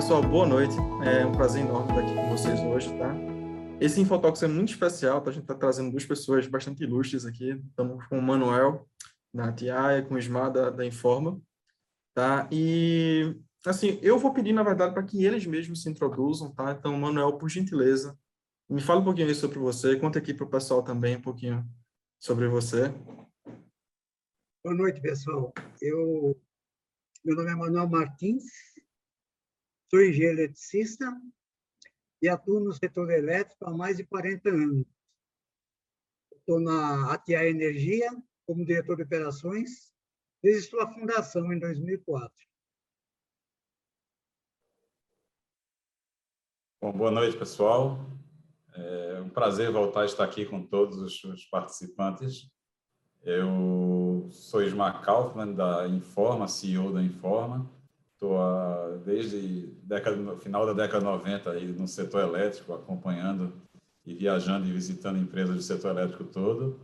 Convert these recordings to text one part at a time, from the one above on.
pessoal, boa noite. É um prazer enorme estar aqui com vocês hoje, tá? Esse Infotalks é muito especial, tá? a gente está trazendo duas pessoas bastante ilustres aqui. Estamos com o Manuel, da TIA, com o Ismar, da, da Informa, tá? E, assim, eu vou pedir, na verdade, para que eles mesmos se introduzam, tá? Então, Manuel, por gentileza, me fala um pouquinho sobre você, conta aqui para o pessoal também um pouquinho sobre você. Boa noite, pessoal. Eu, meu nome é Manuel Martins, sou engenheiro eletricista e atuo no setor elétrico há mais de 40 anos. Estou na ATA Energia como diretor de operações desde sua fundação em 2004. Bom, boa noite, pessoal. É um prazer voltar a estar aqui com todos os participantes. Eu sou Ismar Kaufmann, da Informa, CEO da Informa. Estou desde década, final da década 90 aí no setor elétrico, acompanhando e viajando e visitando empresas do setor elétrico todo.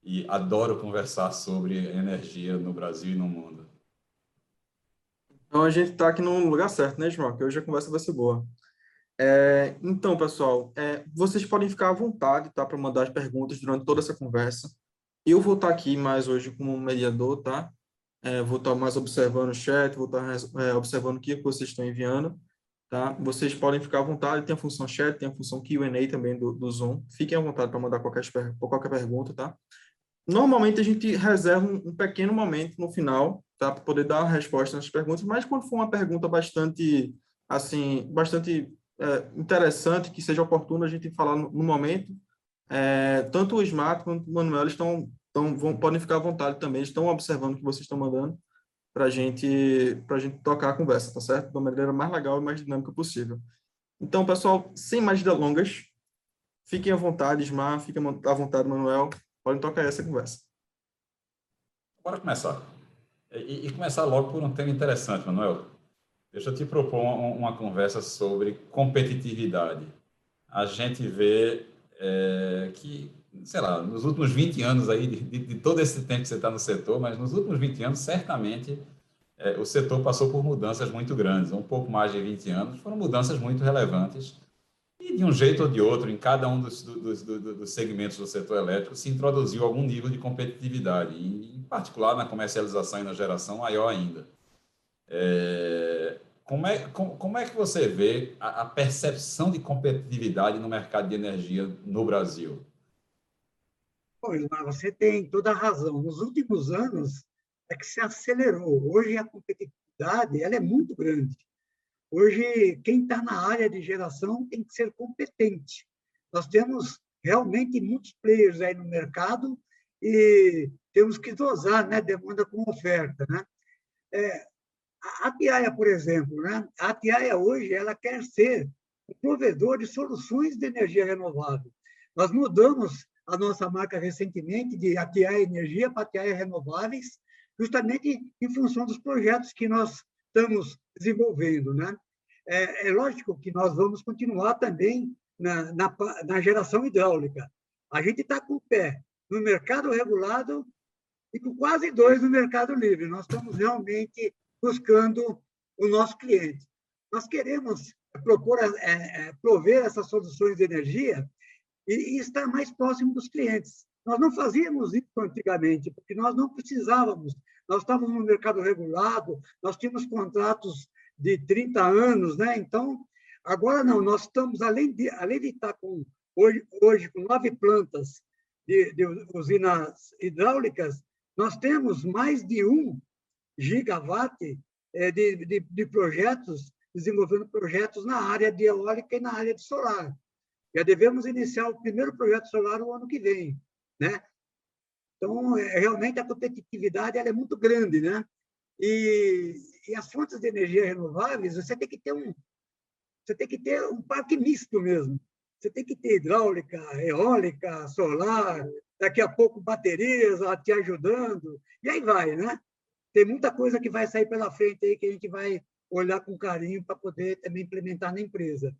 E adoro conversar sobre energia no Brasil e no mundo. Então a gente está aqui no lugar certo, né, Ismael? Que hoje a conversa vai ser boa. É, então, pessoal, é, vocês podem ficar à vontade, tá, para mandar as perguntas durante toda essa conversa. Eu vou estar tá aqui mais hoje como mediador, tá? É, vou estar mais observando o chat, vou estar é, observando o que vocês estão enviando, tá? Vocês podem ficar à vontade, tem a função chat, tem a função Q&A também do, do Zoom. Fiquem à vontade para mandar qualquer, qualquer pergunta, tá? Normalmente a gente reserva um, um pequeno momento no final, tá? Para poder dar a resposta nas perguntas, mas quando for uma pergunta bastante, assim, bastante é, interessante, que seja oportuno a gente falar no, no momento, é, tanto o Smart quanto o Manuel estão então, vão, podem ficar à vontade também, estão observando o que vocês estão mandando para gente, a gente tocar a conversa, tá certo? Da maneira mais legal e mais dinâmica possível. Então, pessoal, sem mais delongas, fiquem à vontade, Ismar, fiquem à vontade, Manuel, podem tocar essa conversa. Bora começar. E, e, começar logo por um tema interessante, Manuel. Deixa eu te propor uma, uma conversa sobre competitividade. A gente vê é, que sei lá, nos últimos 20 anos aí, de, de, todo esse tempo que você está no setor, mas nos últimos 20 anos, certamente, é, o setor passou por mudanças muito grandes, um pouco mais de 20 anos, foram mudanças muito relevantes. E de um jeito ou de outro, em cada um dos, dos, dos, dos segmentos do setor elétrico, se introduziu algum nível de competitividade, e, em particular na comercialização e na geração, maior ainda. É, como, é, como, como, é que você vê a, a percepção de competitividade no mercado de energia no Brasil? Você tem toda a razão. Nos últimos anos é que se acelerou. Hoje a competitividade ela é muito grande. Hoje, quem está na área de geração tem que ser competente. Nós temos realmente muitos players aí no mercado e temos que dosar né, demanda com oferta. Né? É, a Tiaia, por exemplo, né? a Tiaia hoje ela quer ser o provedor de soluções de energia renovável. Nós mudamos a nossa marca recentemente de Atiaia Energia para Atiaia Renováveis, justamente em função dos projetos que nós estamos desenvolvendo. Né? É, é lógico que nós vamos continuar também na, na, na geração hidráulica. A gente está com o pé no mercado regulado e com quase dois no mercado livre. Nós estamos realmente buscando o nosso cliente. Nós queremos propor, é, é, prover essas soluções de energia e, estar mais próximo dos clientes. Nós não fazíamos isso antigamente, porque nós não precisávamos. Nós estávamos no mercado regulado, nós tínhamos contratos de 30 anos, né? Então, agora não, nós estamos, além de, além de estar com, hoje, hoje com nove plantas de, de usinas hidráulicas, nós temos mais de um gigawatt é, de, de, de projetos, desenvolvendo projetos na área de eólica e na área de solar. Já devemos iniciar o primeiro projeto solar no ano que vem, né? Então, é, realmente, a competitividade ela é muito grande, né? E, e as fontes de energia renováveis, você tem que ter um você tem que ter um parque misto mesmo. Você tem que ter hidráulica, eólica, solar, daqui a pouco baterias te ajudando, e aí vai, né? Tem muita coisa que vai sair pela frente aí que a gente vai olhar com carinho para poder também implementar na empresa.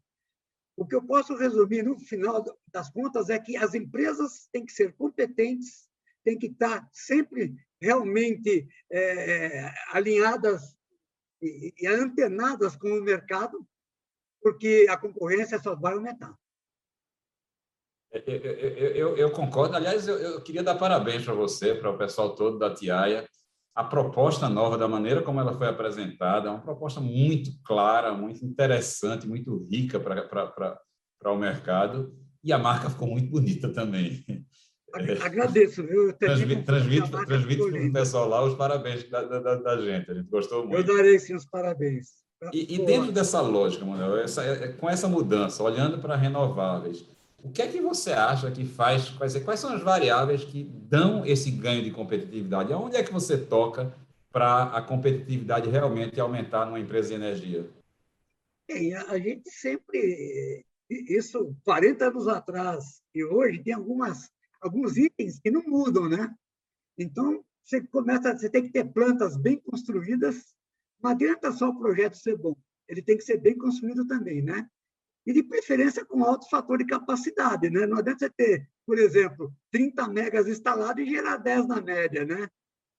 O que eu posso resumir no final das contas é que as empresas têm que ser competentes, têm que estar sempre realmente é, alinhadas e, e antenadas com o mercado, porque a concorrência só vai aumentar. Eu, eu, eu, eu concordo. Aliás, eu, queria dar parabéns para você, para o pessoal todo da Tiaia. A proposta nova, da maneira como ela foi apresentada, é uma proposta muito clara, muito interessante, muito rica para o mercado. E a marca ficou muito bonita também. Agradeço, viu? Transmito, transmito, transmito para o pessoal lá os parabéns da, da, da, gente. A gente gostou muito. Eu darei sim os parabéns. E, e dentro dessa lógica, Manuel, essa, é, com essa mudança, olhando para renováveis, o que é que você acha que faz? Quais, quais são as variáveis que dão esse ganho de competitividade? Aonde é que você toca para a competitividade realmente aumentar numa empresa de energia? Bem, a gente sempre, isso 40 anos atrás e hoje, tem algumas, alguns itens que não mudam, né? Então, você começa, você tem que ter plantas bem construídas, não adianta só o projeto ser bom, ele tem que ser bem construído também, né? E de preferência com alto fator de capacidade. Né? Não adianta você ter, por exemplo, 30 megas instalado e gerar 10 na média. Né?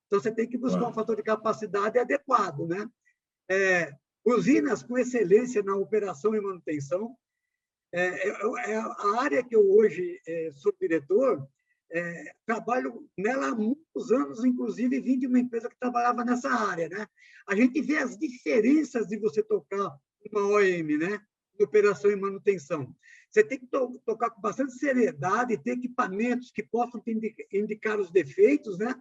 Então, você tem que buscar um fator de capacidade adequado. Né? É, usinas com excelência na operação e manutenção. É, é, é a área que eu hoje é, sou diretor, é, trabalho nela há muitos anos, inclusive vim de uma empresa que trabalhava nessa área. Né? A gente vê as diferenças de você tocar uma OM, né? De operação e manutenção. Você tem que to tocar com bastante seriedade, ter equipamentos que possam indicar os defeitos, né?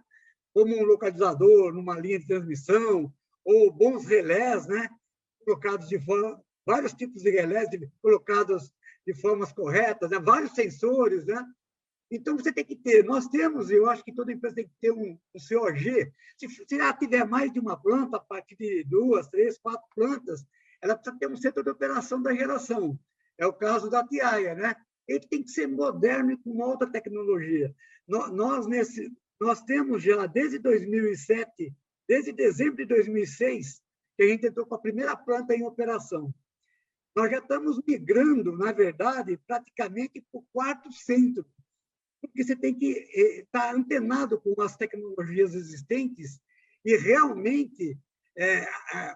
como um localizador numa linha de transmissão, ou bons relés, né? colocados de forma, vários tipos de relés de, colocados de formas corretas, né? vários sensores, né? Então, você tem que ter, nós temos, eu acho que toda empresa tem que ter um, um COG. Se, se tiver mais de uma planta, a partir de duas, três, quatro plantas, ela precisa ter um centro de operação da geração. É o caso da Tiaia, né? Ele tem que ser moderno e com alta tecnologia. Nós, nesse, nós temos já, desde 2007, desde dezembro de 2006, que a gente entrou com a primeira planta em operação. Nós já estamos migrando, na verdade, praticamente para o quarto centro, porque você tem que estar tá antenado com as tecnologias existentes e realmente é,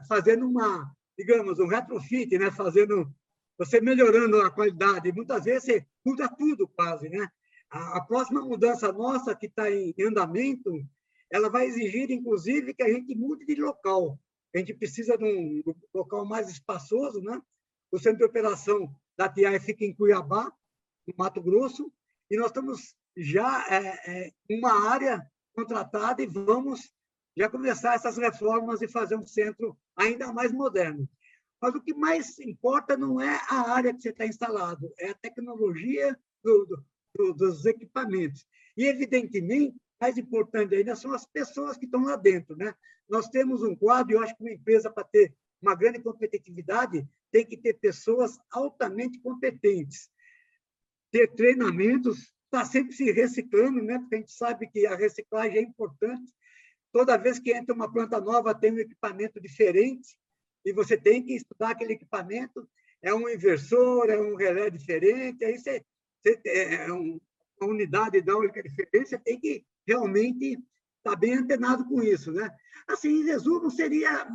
fazendo uma, digamos, um retrofit, né? fazendo, você melhorando a qualidade. Muitas vezes você muda tudo quase. Né? A, a próxima mudança nossa, que está em andamento, ela vai exigir, inclusive, que a gente mude de local. A gente precisa de um local mais espaçoso. Né? O centro de operação da TI fica em Cuiabá, no Mato Grosso, e nós estamos já é, é, uma área contratada e vamos já começar essas reformas e fazer um centro ainda mais moderno. Mas o que mais importa não é a área que você está instalado, é a tecnologia do, do, dos equipamentos. E, evidentemente, mais importante ainda são as pessoas que estão lá dentro. Né? Nós temos um quadro, eu acho que uma empresa, para ter uma grande competitividade, tem que ter pessoas altamente competentes, ter treinamentos, estar tá sempre se reciclando, né? porque a gente sabe que a reciclagem é importante, Toda vez que entra uma planta nova, tem um equipamento diferente e você tem que estudar aquele equipamento. É um inversor, é um relé diferente, aí você, você é um, uma unidade hidráulica diferente, você tem que realmente estar bem antenado com isso. Né? Assim, em resumo, seria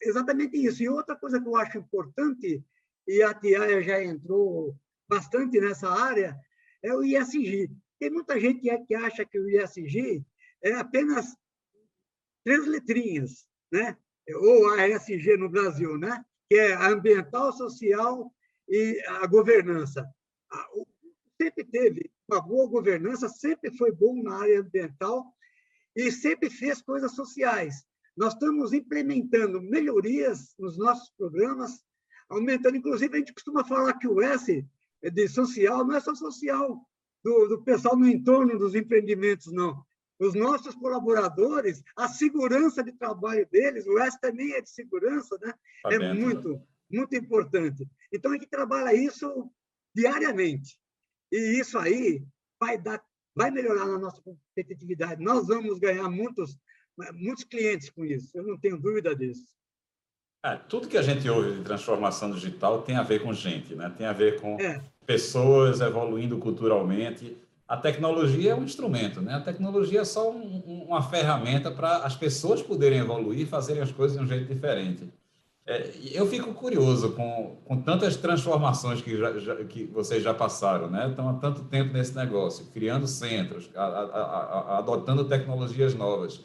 exatamente isso. E outra coisa que eu acho importante, e a Tiaia já entrou bastante nessa área, é o ISG. Tem muita gente que acha que o ISG é apenas três letrinhas, né? ou ASG no Brasil, né? que é ambiental, social e a governança. Sempre teve uma boa governança, sempre foi bom na área ambiental e sempre fez coisas sociais. Nós estamos implementando melhorias nos nossos programas, aumentando, inclusive, a gente costuma falar que o S de social não é só social do, do pessoal no entorno dos empreendimentos, não os nossos colaboradores, a segurança de trabalho deles, o S também é de segurança, né? Tá é dentro, muito, né? muito importante. Então, a gente trabalha isso diariamente. E isso aí vai, dar, vai melhorar a nossa competitividade. Nós vamos ganhar muitos, muitos clientes com isso, eu não tenho dúvida disso. É, tudo que a gente ouve de transformação digital tem a ver com gente, né? tem a ver com é. pessoas evoluindo culturalmente a tecnologia é um instrumento, né? A tecnologia é só um, uma ferramenta para as pessoas poderem evoluir, fazerem as coisas de um jeito diferente. É, eu fico curioso com, com tantas transformações que, já, já, que vocês já passaram, né? Estão há tanto tempo nesse negócio, criando centros, a, a, a, adotando tecnologias novas.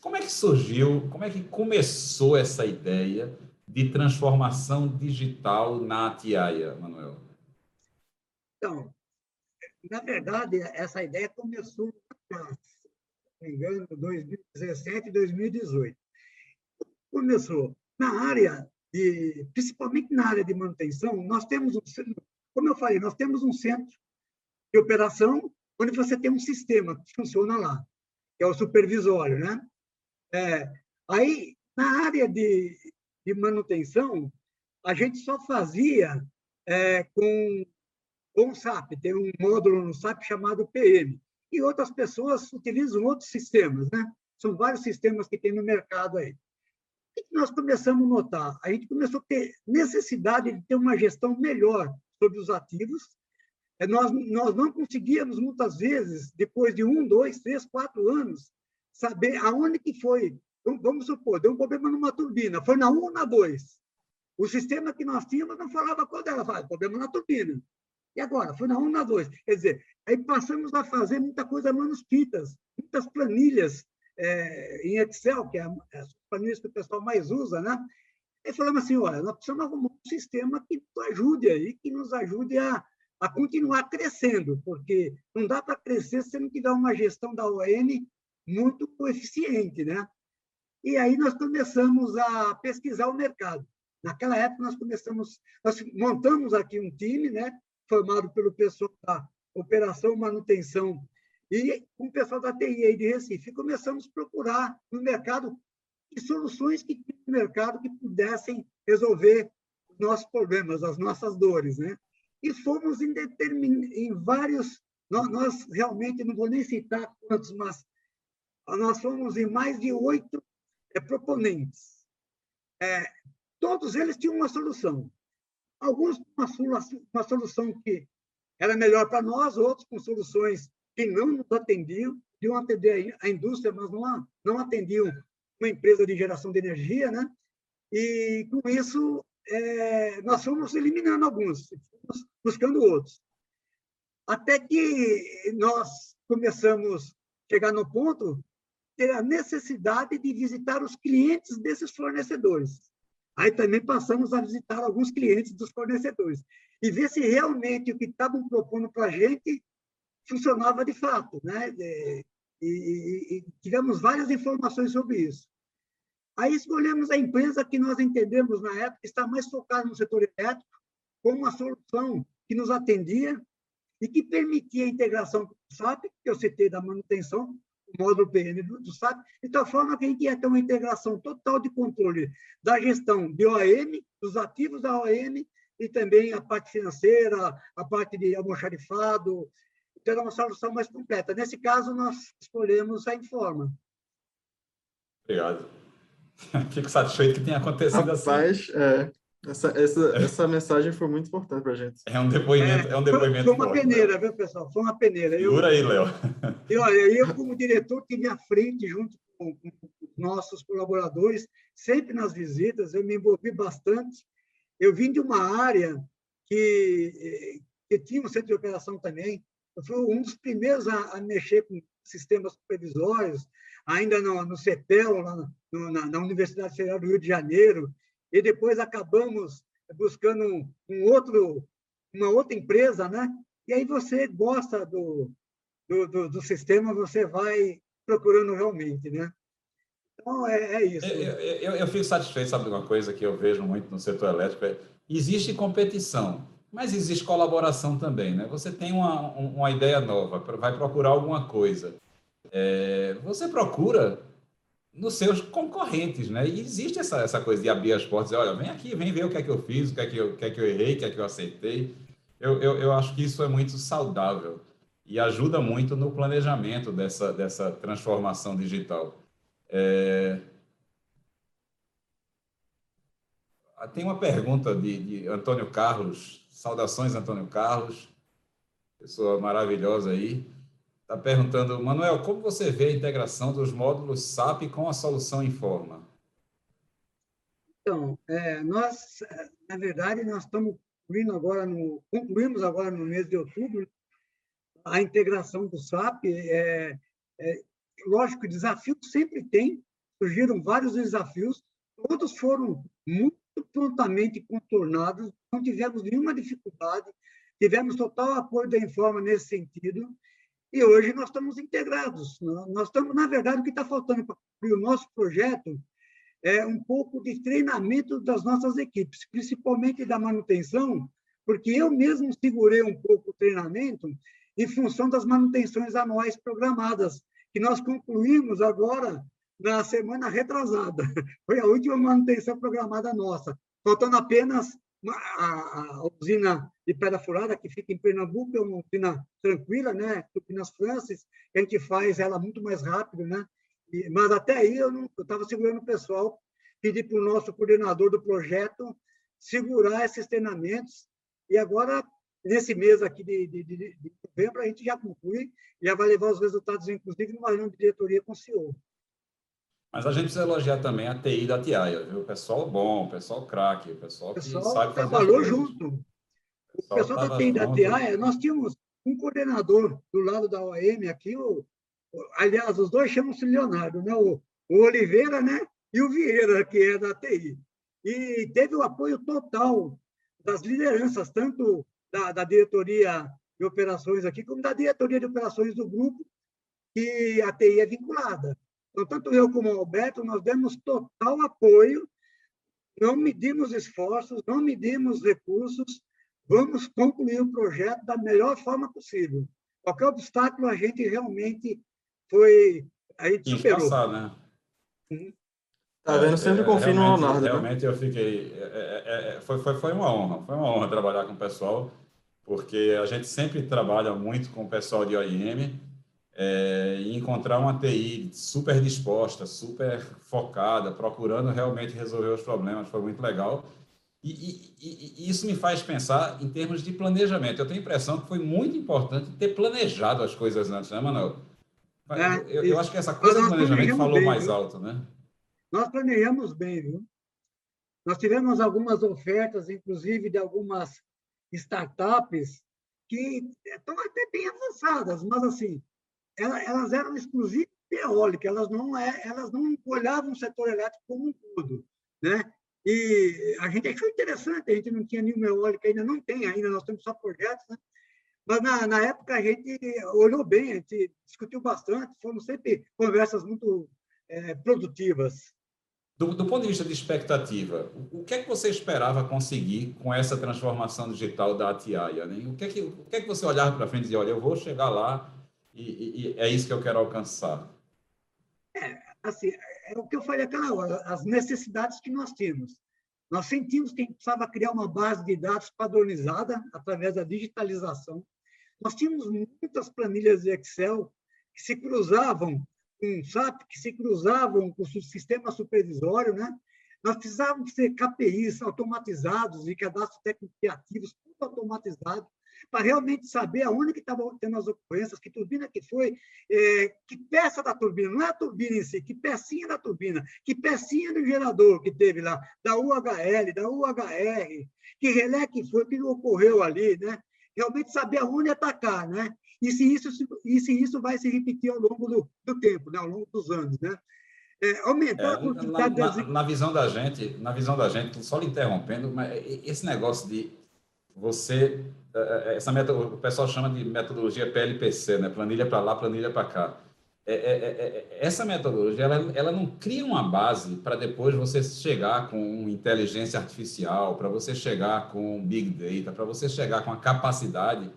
Como é que surgiu, como é que começou essa ideia de transformação digital na Atiaia, Manuel? Então, na verdade, essa ideia começou, se não me engano, 2017, 2018. Começou na área de, principalmente na área de manutenção, nós temos um, como eu falei, nós temos um centro de operação onde você tem um sistema que funciona lá, que é o supervisório, né? É, aí, na área de, de manutenção, a gente só fazia é, com, com o SAP, tem um módulo no SAP chamado PM, e outras pessoas utilizam outros sistemas, né? São vários sistemas que tem no mercado aí. O que nós começamos a notar? A gente começou a ter necessidade de ter uma gestão melhor sobre os ativos. É, nós, nós não conseguíamos, muitas vezes, depois de um, dois, três, quatro anos, saber aonde que foi. Vamos supor, deu um problema numa turbina, foi na 1 ou na 2. O sistema que nós tínhamos não falava qual dela, falava problema na turbina. E agora? Foi na 1 ou na 2. Quer dizer, aí passamos a fazer muita coisa manuscritas, muitas planilhas é, em Excel, que é as planilhas que o pessoal mais usa, né? E falamos assim, olha, nós precisamos arrumar um sistema que nos ajude aí, que nos ajude a, a continuar crescendo, porque não dá para crescer se não tiver uma gestão da ON muito eficiente, né? E aí nós começamos a pesquisar o mercado. Naquela época nós começamos, nós montamos aqui um time, né, formado pelo pessoal da operação manutenção e com o pessoal da TI de Recife. começamos a procurar no mercado soluções que no mercado que pudessem resolver os nossos problemas, as nossas dores, né? E fomos em, determin... em vários, nós, nós, realmente não vou nem citar quantos, mas nós fomos em mais de oito é, proponentes. É, todos eles tinham uma solução. Alguns uma, uma solução que era melhor para nós, outros com soluções que não nos atendiam, iam atender a indústria, mas não, não atendiam uma empresa de geração de energia, né? E com isso é, nós fomos eliminando alguns, fomos buscando outros, até que nós começamos a chegar no ponto ter a necessidade de visitar os clientes desses fornecedores. Aí também passamos a visitar alguns clientes dos fornecedores e ver se realmente o que estavam propondo para a gente funcionava de fato, né? E, e, e, tivemos várias informações sobre isso. Aí escolhemos a empresa que nós entendemos na época está mais focada no setor elétrico, como uma solução que nos atendia e que permitia a integração com o SAP, que eu citei da manutenção, módulo PM do, SAP, de tal forma que a gente ia ter uma integração total de controle da gestão de OAM, dos ativos da OAM, e também a parte financeira, a parte de almoxarifado, ter uma solução mais completa. Nesse caso, nós escolhemos a Informa. Obrigado. Fico satisfeito que tenha acontecido assim. Rapaz, assim. É, essa, essa, essa mensagem foi muito importante para a gente. É um depoimento, é, é um depoimento Foi, foi uma peneira, viu, pessoal? Foi uma peneira. Segura aí, Léo. E olha, eu, como diretor, tive à frente, junto com, com nossos colaboradores, sempre nas visitas, eu me envolvi bastante. Eu vim de uma área que, que tinha um centro de operação também, eu fui um dos primeiros a, a mexer com sistemas supervisórios, ainda no, no CEPEL, no, na, na, Universidade Federal do Rio de Janeiro, e depois acabamos buscando um, um outro, uma outra empresa, né? E aí você gosta do, do, do, do sistema, você vai procurando realmente, né? Então, é, é isso. Eu, eu, eu, fico satisfeito, sabe uma coisa que eu vejo muito no setor elétrico? É, existe competição. Mas existe colaboração também, né? Você tem uma, uma ideia nova, vai procurar alguma coisa. É, você procura nos seus concorrentes, né? E existe essa, essa coisa de abrir as portas olha, vem aqui, vem ver o que é que eu fiz, o que é que eu, o que é que eu errei, o que é que eu aceitei. Eu, eu, eu acho que isso é muito saudável e ajuda muito no planejamento dessa, dessa transformação digital. É... Tem uma pergunta de, de Antônio Carlos Saudações, Antônio Carlos, pessoa maravilhosa aí. Está perguntando, Manuel, como você vê a integração dos módulos SAP com a solução Informa? Então, é, nós, na verdade, nós estamos concluindo agora no, concluímos agora no mês de outubro a integração do SAP. É, é, lógico, desafio sempre tem, surgiram vários desafios, todos foram muito prontamente contornados, não tivemos nenhuma dificuldade, tivemos total apoio da Informa nesse sentido, e hoje nós estamos integrados. Nós estamos, na verdade, o que está faltando para o nosso projeto é um pouco de treinamento das nossas equipes, principalmente da manutenção, porque eu mesmo segurei um pouco o treinamento em função das manutenções anuais programadas, que nós concluímos agora na semana retrasada. Foi a última manutenção programada nossa, faltando apenas a, a usina de Pedra Furada, que fica em Pernambuco, é uma usina tranquila, né? Tupinas Francis, a gente faz ela muito mais rápido, né? E, mas até aí eu estava segurando o pessoal, pedi para o nosso coordenador do projeto segurar esses treinamentos, e agora, nesse mês aqui de, de, de, de novembro, a gente já conclui, já vai levar os resultados, inclusive, numa reunião de diretoria com o senhor. Mas a gente precisa elogiar também a TI da TIAIA, viu? Pessoal bom, pessoal craque, pessoal, que sabe fazer trabalhou junto. O pessoal, da TI da TIAIA, nós tínhamos um coordenador do lado da OAM aqui, o, aliás, os dois chamam-se Leonardo, né? O, o, Oliveira, né? E o Vieira, que é da TI. E teve o apoio total das lideranças, tanto da, da diretoria de operações aqui, como da diretoria de operações do grupo, que a TI é vinculada. Então, tanto eu como o Alberto, nós demos total apoio, não medimos esforços, não medimos recursos, vamos concluir o projeto da melhor forma possível. Qualquer obstáculo, a gente realmente foi... A gente superou. Passar, né? Uhum. Tá vendo? Sempre é, confio no Leonardo. Né? Realmente né? eu fiquei. É, é, é, foi, foi, foi uma honra, foi uma honra trabalhar com o pessoal, porque a gente sempre trabalha muito com o pessoal de OIM é, e encontrar uma TI super disposta, super focada, procurando realmente resolver os problemas, foi muito legal. E, e, e, isso me faz pensar em termos de planejamento. Eu tenho a impressão que foi muito importante ter planejado as coisas antes, né, Manuel? É, eu, eu, acho que essa coisa do planejamento falou bem, mais viu? alto, né? Nós planejamos bem, viu? Nós tivemos algumas ofertas, inclusive de algumas startups, que estão até bem avançadas, mas assim, elas eram exclusivas de eólica, elas não, é, elas não olhavam o setor elétrico como um todo. Né? E a gente achou interessante, a gente não tinha nenhuma eólica, ainda não tem ainda, nós temos só projetos, né? mas na, na época a gente olhou bem, a gente discutiu bastante, foram sempre conversas muito é, produtivas. Do, do, ponto de vista de expectativa, o, o, que é que você esperava conseguir com essa transformação digital da Atiaia? Né? O, que é que, o que é que você olhava para frente e dizia, olha, eu vou chegar lá e, e, é isso que eu quero alcançar. É, assim, é o que eu falei aquela hora, as necessidades que nós temos. Nós sentimos que a gente precisava criar uma base de dados padronizada através da digitalização. Nós tínhamos muitas planilhas de Excel que se cruzavam com SAP, que se cruzavam com o sistema supervisório, né? Nós precisávamos ter KPIs automatizados e cadastros técnicos criativos, tudo automatizado, para realmente saber aonde que estavam tendo as ocorrências, que turbina que foi, é, que peça da turbina, não é a turbina em si, que pecinha da turbina, que pecinha do gerador que teve lá, da UHL, da UHR, que relé que foi, que ocorreu ali, né? Realmente saber aonde atacar, né? E se isso, e se isso vai se repetir ao longo do, do tempo, né? ao longo dos anos, né? É, aumentar é, a quantidade na, na, na, visão da gente, na visão da gente, só lhe interrompendo, mas esse negócio de você é, é, essa metodologia, o pessoal chama de metodologia PLPC, né? Planilha para lá, planilha para cá. É, é, é, essa metodologia ela, ela não cria uma base para depois você chegar com inteligência artificial, para você chegar com big data, para você chegar com a capacidade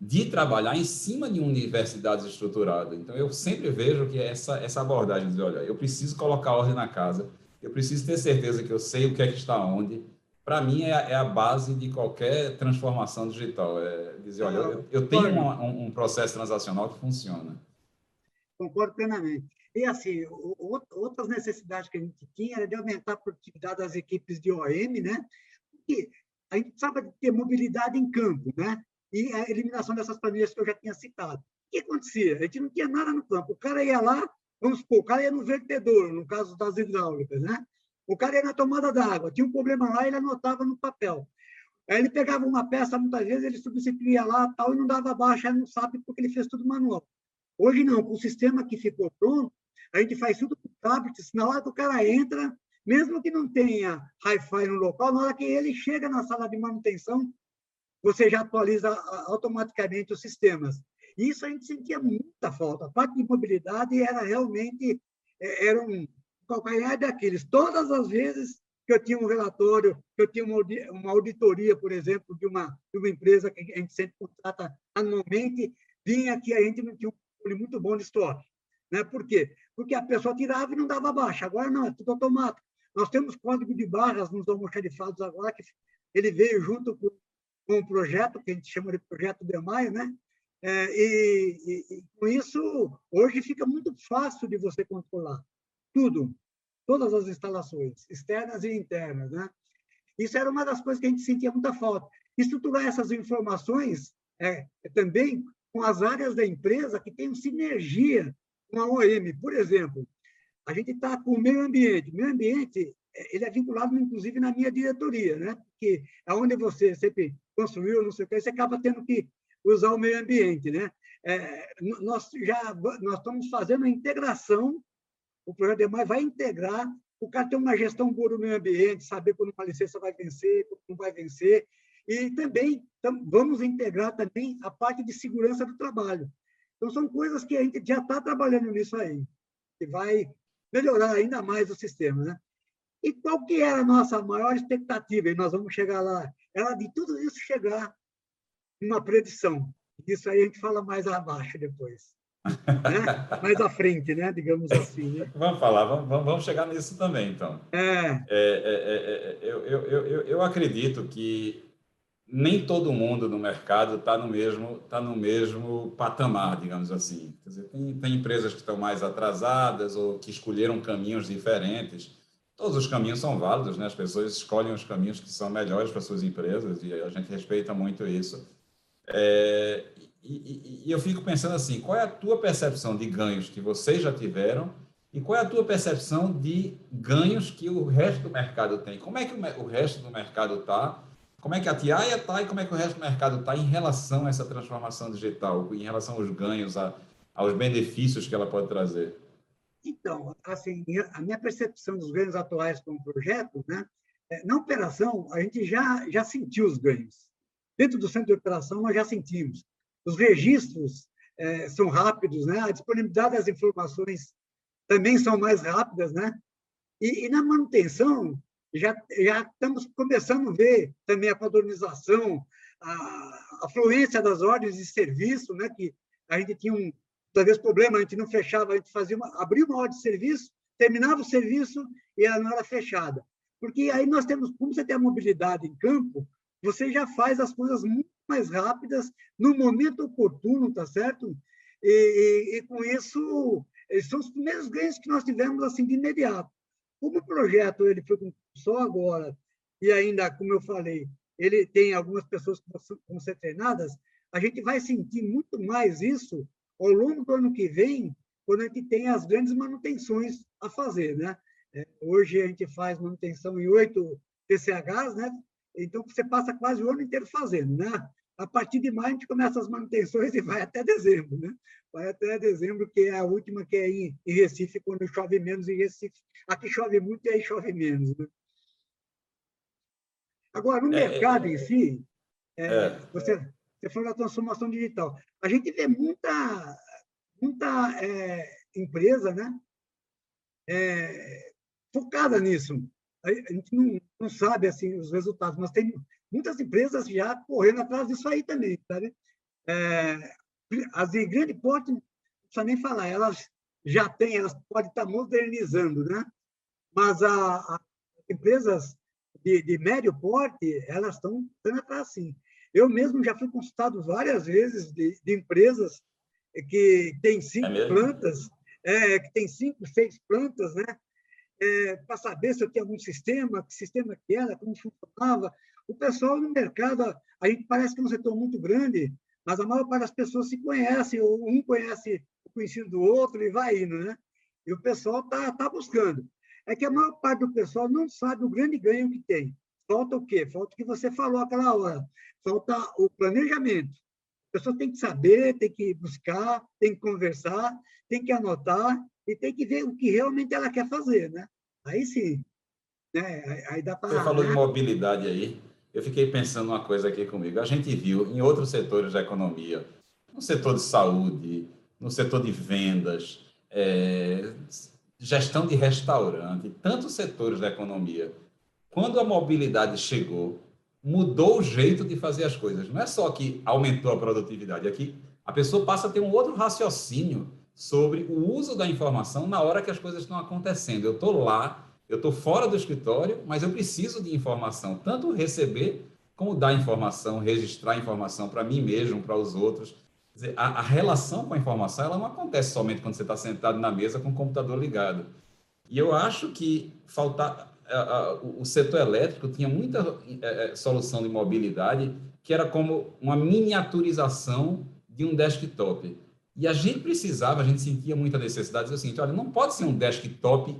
de trabalhar em cima de universidades estruturadas. Então, eu sempre vejo que essa, essa abordagem de, olha, eu preciso colocar ordem na casa, eu preciso ter certeza que eu sei o que é que está onde, para mim, é, é, a base de qualquer transformação digital. É dizer, olha, eu, eu tenho um, um, processo transacional que funciona. Concordo plenamente. E, assim, outras necessidades que a gente tinha era de aumentar a produtividade das equipes de OM, né? Porque a gente precisava ter mobilidade em campo, né? E a eliminação dessas planilhas que eu já tinha citado. O que acontecia? A gente não tinha nada no campo. O cara ia lá, vamos supor, o cara ia no vertedor, no caso das hidráulicas, né? O cara ia na tomada d'água, tinha um problema lá, ele anotava no papel. Aí ele pegava uma peça, muitas vezes ele substituía lá tal, e não dava baixa no SAP porque ele fez tudo manual. Hoje não, com o sistema que ficou pronto, a gente faz tudo com tablets, na hora que o cara entra, mesmo que não tenha Wi-Fi no local, na hora que ele chega na sala de manutenção, você já atualiza automaticamente os sistemas. Isso a gente sentia muita falta. A parte de mobilidade era realmente é, era um calcanhar daqueles. Todas as vezes que eu tinha um relatório, que eu tinha uma auditoria, por exemplo, de uma, de uma empresa que a gente sempre contrata anualmente, vinha que a gente tinha um controle muito bom de estoque. Né? Por quê? Porque a pessoa tirava e não dava baixa. Agora não, é tudo automático. Nós temos código de barras nos almoxarifados agora, que ele veio junto com, com um projeto, que a gente chama de projeto de maio, né? É, e, e, e, com isso, hoje fica muito fácil de você controlar tudo, todas as instalações, externas e internas. Né? Isso era uma das coisas que a gente sentia muita falta. Estruturar essas informações é, também com as áreas da empresa que tenham sinergia com a OM. Por exemplo, a gente está com o meio ambiente. O meio ambiente é, ele é vinculado, inclusive, na minha diretoria, né? que é onde você sempre construiu, não sei o que, você acaba tendo que usar o meio ambiente. Né? É, nós já nós estamos fazendo a integração, o projeto DEMAI vai integrar, o cara tem uma gestão boa do meio ambiente, saber quando uma licença vai vencer, quando não vai vencer, e também tam, vamos integrar também a parte de segurança do trabalho. Então, são coisas que a gente já está trabalhando nisso aí, que vai melhorar ainda mais o sistema, né? E qual que era a nossa maior expectativa? E nós vamos chegar lá. Era de tudo isso chegar uma predição. Isso aí a gente fala mais abaixo depois. Né? Mais à frente, né? digamos assim. Né? Vamos falar, vamos, vamos chegar nisso também, então. É. É, é, é, eu, eu, eu, eu acredito que nem todo mundo no mercado está no mesmo tá no mesmo patamar, digamos assim. Quer dizer, tem, tem empresas que estão mais atrasadas ou que escolheram caminhos diferentes. Todos os caminhos são válidos, né? As pessoas escolhem os caminhos que são melhores para suas empresas e a gente respeita muito isso. É, e, e, eu fico pensando assim, qual é a tua percepção de ganhos que vocês já tiveram e qual é a tua percepção de ganhos que o resto do mercado tem? Como é que o, o resto do mercado está? Como é que a Tiaia está e como é que o resto do mercado está em relação a essa transformação digital, em relação aos ganhos, a, aos benefícios que ela pode trazer? Então, assim, a minha percepção dos ganhos atuais com o projeto, né, é, na operação, a gente já, já sentiu os ganhos. Dentro do centro de operação, nós já sentimos. Os registros é, são rápidos, né? a disponibilidade das informações também são mais rápidas, né? E, e na manutenção, já, já estamos começando a ver também a padronização, a, a fluência das ordens de serviço, né, que a gente tinha um, talvez, problema, a gente não fechava, a gente fazia uma, abria uma ordem de serviço, terminava o serviço e ela não era fechada. Porque aí nós temos, como você tem a mobilidade em campo, você já faz as coisas muito mais rápidas, no momento oportuno, tá certo? E, e, e com isso, são os primeiros ganhos que nós tivemos assim de imediato. Como o projeto ele foi só agora, e ainda, como eu falei, ele tem algumas pessoas que vão ser treinadas, a gente vai sentir muito mais isso ao longo do ano que vem, quando a gente tem as grandes manutenções a fazer, né? É, hoje a gente faz manutenção em oito TCHs, né? Então você passa quase o ano inteiro fazendo, né? A partir de maio a gente começa as manutenções e vai até dezembro, né? Vai até dezembro, que é a última que é em, em Recife, quando chove menos em Recife. Aqui chove muito e aí chove menos, né? Agora, no é, mercado é, em si, é, é, você, você falou da transformação digital. A gente vê muita, muita é, empresa né, focada nisso. A gente não, não sabe assim, os resultados, mas tem muitas empresas já correndo atrás disso aí também, sabe? É, as de grande porte, não precisa nem falar, elas já têm, elas podem estar modernizando, né? Mas a, a empresas de, de, médio porte, elas estão dando atrás, sim. Eu mesmo já fui consultado várias vezes de, de empresas que têm cinco é plantas, é, que tem cinco, seis plantas, né? É, para saber se eu tinha algum sistema, que sistema que era, como funcionava. O pessoal no mercado, a gente parece que é um setor muito grande, mas a maior parte das pessoas se conhece, um conhece o conhecido do outro e vai indo, né? E o pessoal está tá buscando. é que a maior parte do pessoal não sabe o grande ganho que tem. Falta o quê? Falta o que você falou aquela hora. Falta o planejamento. A pessoa tem que saber, tem que buscar, tem que conversar, tem que anotar e tem que ver o que realmente ela quer fazer, né? Aí sim. Né? Aí dá para... Você falou de mobilidade aí. Eu fiquei pensando uma coisa aqui comigo. A gente viu em outros setores da economia, no setor de saúde, no setor de vendas, é, gestão de restaurante, tantos setores da economia. Quando a mobilidade chegou, mudou o jeito de fazer as coisas. Não é só que aumentou a produtividade, é que a pessoa passa a ter um outro raciocínio sobre o uso da informação na hora que as coisas estão acontecendo. Eu estou lá, eu estou fora do escritório, mas eu preciso de informação, tanto receber como dar informação, registrar informação para mim mesmo, para os outros. Dizer, a, a, relação com a informação ela não acontece somente quando você está sentado na mesa com o computador ligado. E eu acho que faltar o setor elétrico tinha muita é, solução de mobilidade que era como uma miniaturização de um desktop. E a gente precisava, a gente sentia muita necessidade de dizer assim, olha, não pode ser um desktop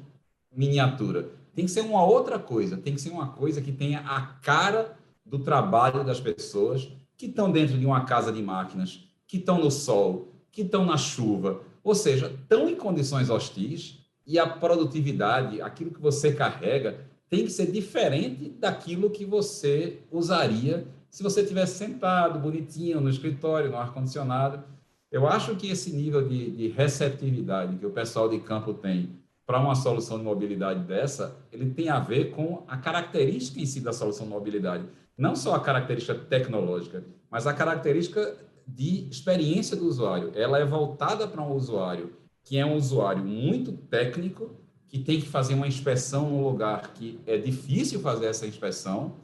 miniatura. Tem que ser uma outra coisa, tem que ser uma coisa que tenha a cara do trabalho das pessoas que estão dentro de uma casa de máquinas, que estão no sol, que estão na chuva, ou seja, estão em condições hostis e a produtividade, aquilo que você carrega, tem que ser diferente daquilo que você usaria se você tivesse sentado bonitinho no escritório, no ar-condicionado. Eu acho que esse nível de, de receptividade que o pessoal de campo tem para uma solução de mobilidade dessa, ele tem a ver com a característica em si da solução de mobilidade. Não só a característica tecnológica, mas a característica de experiência do usuário. Ela é voltada para um usuário que é um usuário muito técnico, que tem que fazer uma inspeção num lugar que é difícil fazer essa inspeção,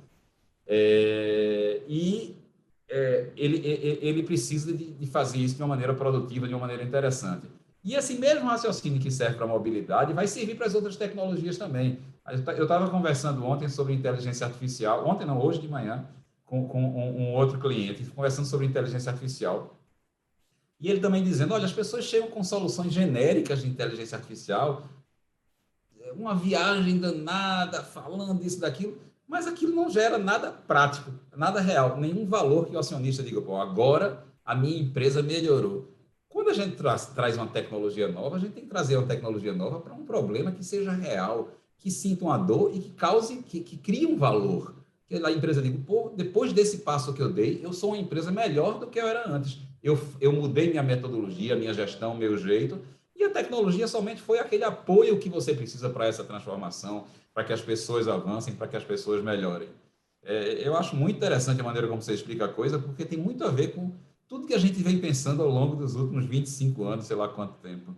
é, e é, ele, ele precisa de, de fazer isso de uma maneira produtiva, de uma maneira interessante. E esse mesmo raciocínio que serve para a mobilidade vai servir para as outras tecnologias também. Eu estava conversando ontem sobre inteligência artificial, ontem não, hoje de manhã, com, com um, um, outro cliente, conversando sobre inteligência artificial. E ele também dizendo, olha, as pessoas chegam com soluções genéricas de inteligência artificial, uma viagem danada, falando isso, daquilo, mas aquilo não gera nada prático, nada real, nenhum valor que o acionista diga, bom, agora a minha empresa melhorou. Quando a gente traz, traz uma tecnologia nova, a gente tem que trazer uma tecnologia nova para um problema que seja real, que sinta uma dor e que cause, que, que crie um valor. Que a empresa diga, pô, depois desse passo que eu dei, eu sou uma empresa melhor do que eu era antes. Eu, eu mudei minha metodologia, minha gestão, meu jeito, e a tecnologia somente foi aquele apoio que você precisa para essa transformação, para que as pessoas avancem, para que as pessoas melhorem. É, eu acho muito interessante a maneira como você explica a coisa, porque tem muito a ver com tudo que a gente vem pensando ao longo dos últimos 25 anos, sei lá quanto tempo.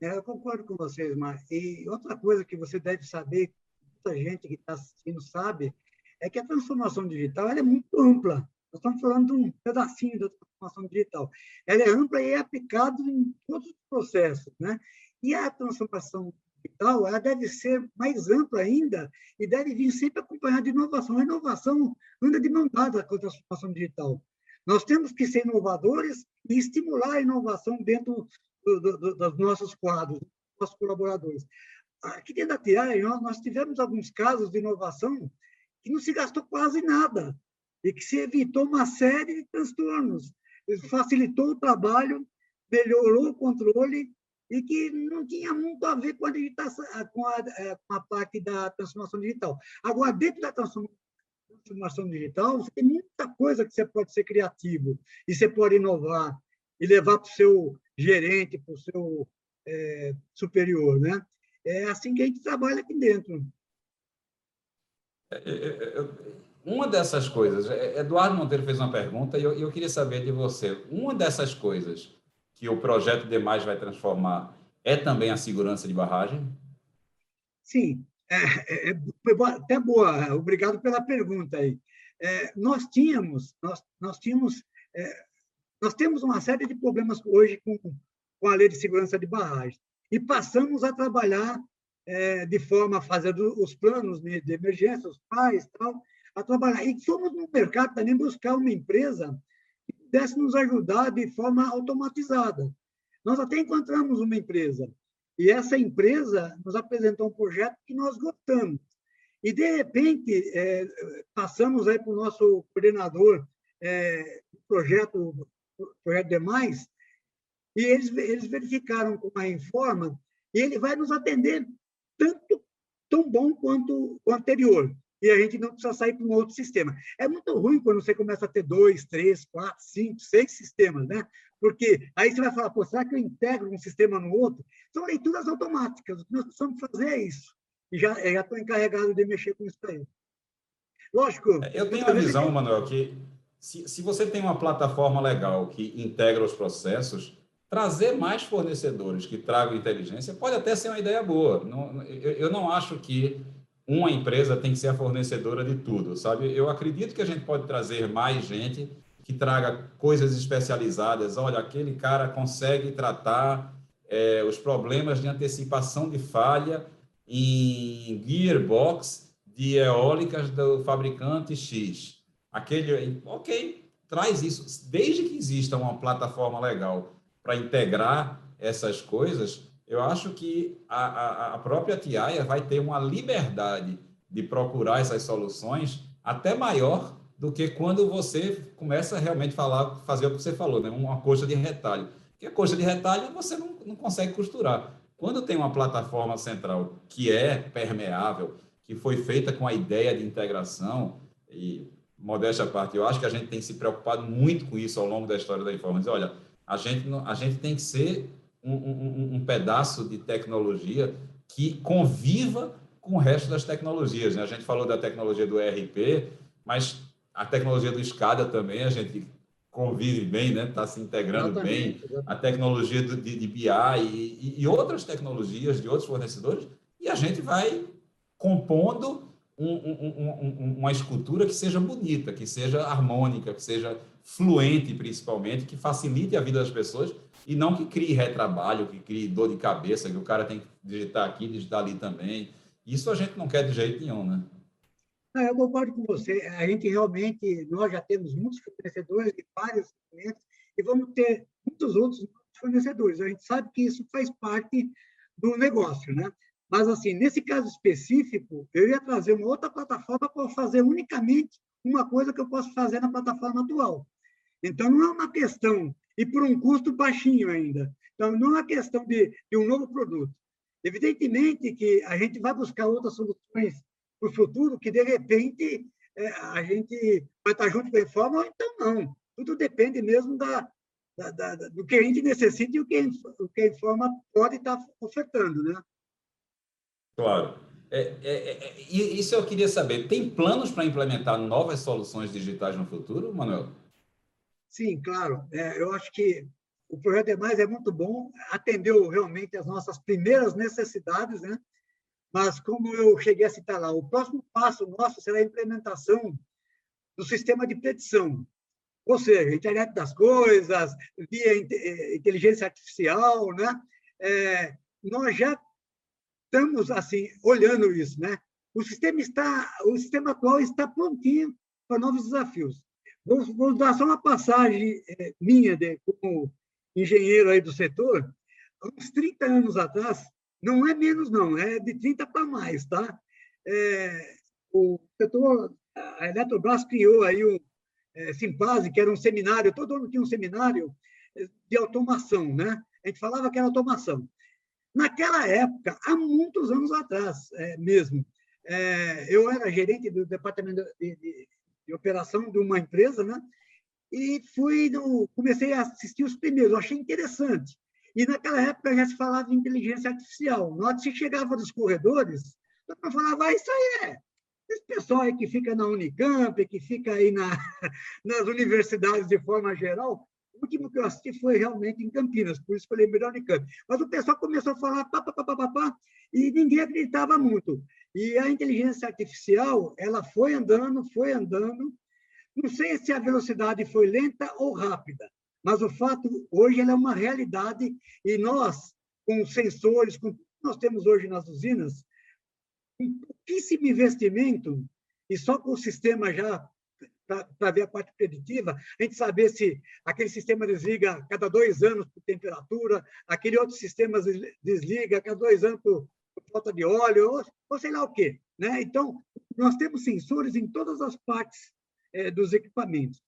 É, eu concordo com vocês, Mar. E outra coisa que você deve saber, muita gente que está assistindo sabe, é que a transformação digital é muito ampla. Nós estamos falando de um pedacinho da transformação digital. Ela é ampla e é aplicada em todos os processos. Né? E a transformação digital ela deve ser mais ampla ainda e deve vir sempre acompanhada de inovação. A inovação anda de mão dada com a transformação digital. Nós temos que ser inovadores e estimular a inovação dentro do, do, dos nossos quadros, dos nossos colaboradores. Aqui dentro da TI, nós tivemos alguns casos de inovação que não se gastou quase nada e que se evitou uma série de transtornos. Facilitou o trabalho, melhorou o controle e que não tinha muito a ver com a, com a, é, com a parte da transformação digital. Agora, dentro da transformação transformação digital, você tem muita coisa que você pode ser criativo e você pode inovar e levar para o seu gerente, para o seu é, superior, né? É assim que a gente trabalha aqui dentro. É, é, é, uma dessas coisas, Eduardo Monteiro fez uma pergunta e eu, eu queria saber de você. Uma dessas coisas que o projeto Demais vai transformar é também a segurança de barragem? Sim, é, é, é, até boa, obrigado pela pergunta aí. É, nós tínhamos, nós, nós tínhamos, é, nós temos uma série de problemas hoje com, com a lei de segurança de barragem e passamos a trabalhar é, de forma a fazer os planos de, de emergência, os pais, tal, a trabalhar. E fomos no mercado também buscar uma empresa que pudesse nos ajudar de forma automatizada. Nós até encontramos uma empresa E essa empresa nos apresentou um projeto que nós gostamos. E, de repente, é, passamos aí para o nosso coordenador é, projeto, projeto Demais, e eles, eles verificaram com a Informa, e ele vai nos atender tanto tão bom quanto o anterior. E a gente não precisa sair para um outro sistema. É muito ruim quando você começa a ter dois, três, quatro, cinco, seis sistemas, né? Porque aí você vai falar, pô, será que eu integro um sistema no outro? São leituras automáticas. O que nós precisamos fazer é isso. E já estou encarregado de mexer com isso aí. Lógico. É, eu tenho a visão, que... Manuel, que se, se você tem uma plataforma legal que integra os processos, trazer mais fornecedores que tragam inteligência pode até ser uma ideia boa. Não, eu, eu não acho que uma empresa tem que ser a fornecedora de tudo, sabe? Eu acredito que a gente pode trazer mais gente que traga coisas especializadas. Olha, aquele cara consegue tratar é, os problemas de antecipação de falha em gearbox de eólicas do fabricante X. Aquele, ok, traz isso. Desde que exista uma plataforma legal para integrar essas coisas, eu acho que a, a, a própria TIAIA vai ter uma liberdade de procurar essas soluções até maior do que quando você começa realmente falar, fazer o que você falou, né? uma coxa de retalho. Porque a coxa de retalho você não, não consegue costurar. Quando tem uma plataforma central que é permeável, que foi feita com a ideia de integração, e modéstia à parte, eu acho que a gente tem se preocupado muito com isso ao longo da história da informação. Olha, a gente, a gente tem que ser um, um, um pedaço de tecnologia que conviva com o resto das tecnologias. Né? A gente falou da tecnologia do ERP, mas a tecnologia do SCADA também, a gente convive bem, né? Está se integrando exatamente, bem. Exatamente. A tecnologia do, de, de BI e, e, outras tecnologias de outros fornecedores, e a gente vai compondo um, um, um, uma escultura que seja bonita, que seja harmônica, que seja fluente, principalmente, que facilite a vida das pessoas e não que crie retrabalho, que crie dor de cabeça, que o cara tem que digitar aqui, digitar ali também. Isso a gente não quer de jeito nenhum, né? eu concordo com você. A gente realmente, nós já temos muitos fornecedores de vários segmentos e vamos ter muitos outros fornecedores. A gente sabe que isso faz parte do negócio, né? Mas, assim, nesse caso específico, eu ia trazer uma outra plataforma para fazer unicamente uma coisa que eu posso fazer na plataforma atual. Então, não é uma questão, e por um custo baixinho ainda. Então, não é uma questão de, de um novo produto. Evidentemente que a gente vai buscar outras soluções para o futuro que, de repente, é, a gente vai estar junto com a reforma ou então não. Tudo depende mesmo da, da, da, do que a gente necessita e o que, o que a reforma pode estar ofertando, né? Claro. É, é, é, isso eu queria saber. Tem planos para implementar novas soluções digitais no futuro, Manuel? Sim, claro. É, eu acho que o projeto Demais é muito bom, atendeu realmente as nossas primeiras necessidades, né? Mas, como eu cheguei a citar lá, o próximo passo nosso será a implementação do sistema de predição, ou seja, internet das coisas, via eh, inteligência artificial, né? É, nós já estamos assim olhando isso, né? O sistema está, o sistema atual está prontinho para novos desafios. Vou, dar só uma passagem é, minha de, como engenheiro aí do setor. Há uns 30 anos atrás, não é menos, não, é de 30 para mais, tá? É, o setor, a Eletrobras criou aí o é, Simpase, que era um seminário, todo ano tinha um seminário é, de automação, né? A gente falava que era automação. Naquela época, há muitos anos atrás é, mesmo, é, eu era gerente do departamento de, de, de, operação de uma empresa, né? E fui no, comecei a assistir os primeiros, achei interessante. E naquela época já se falava em inteligência artificial. Na hora que se chegava nos corredores, eu falava, ah, isso aí é. Esse pessoal aí que fica na Unicamp, que fica aí na, nas universidades de forma geral, o último que eu assisti foi realmente em Campinas, por isso lembrei da Unicamp. Mas o pessoal começou a falar pá, pá, pá, pá, pá, pá, e ninguém acreditava muito. E a inteligência artificial, ela foi andando, foi andando. Não sei se a velocidade foi lenta ou rápida, mas o fato, hoje, ela é uma realidade e nós, com sensores, com nós temos hoje nas usinas, com pouquíssimo investimento e só com o sistema já para ver a parte preditiva, a gente saber se aquele sistema desliga a cada dois anos por temperatura, aquele outro sistema desliga a cada dois anos por, por falta de óleo, ou, ou, sei lá o quê. Né? Então, nós temos sensores em todas as partes é, dos equipamentos.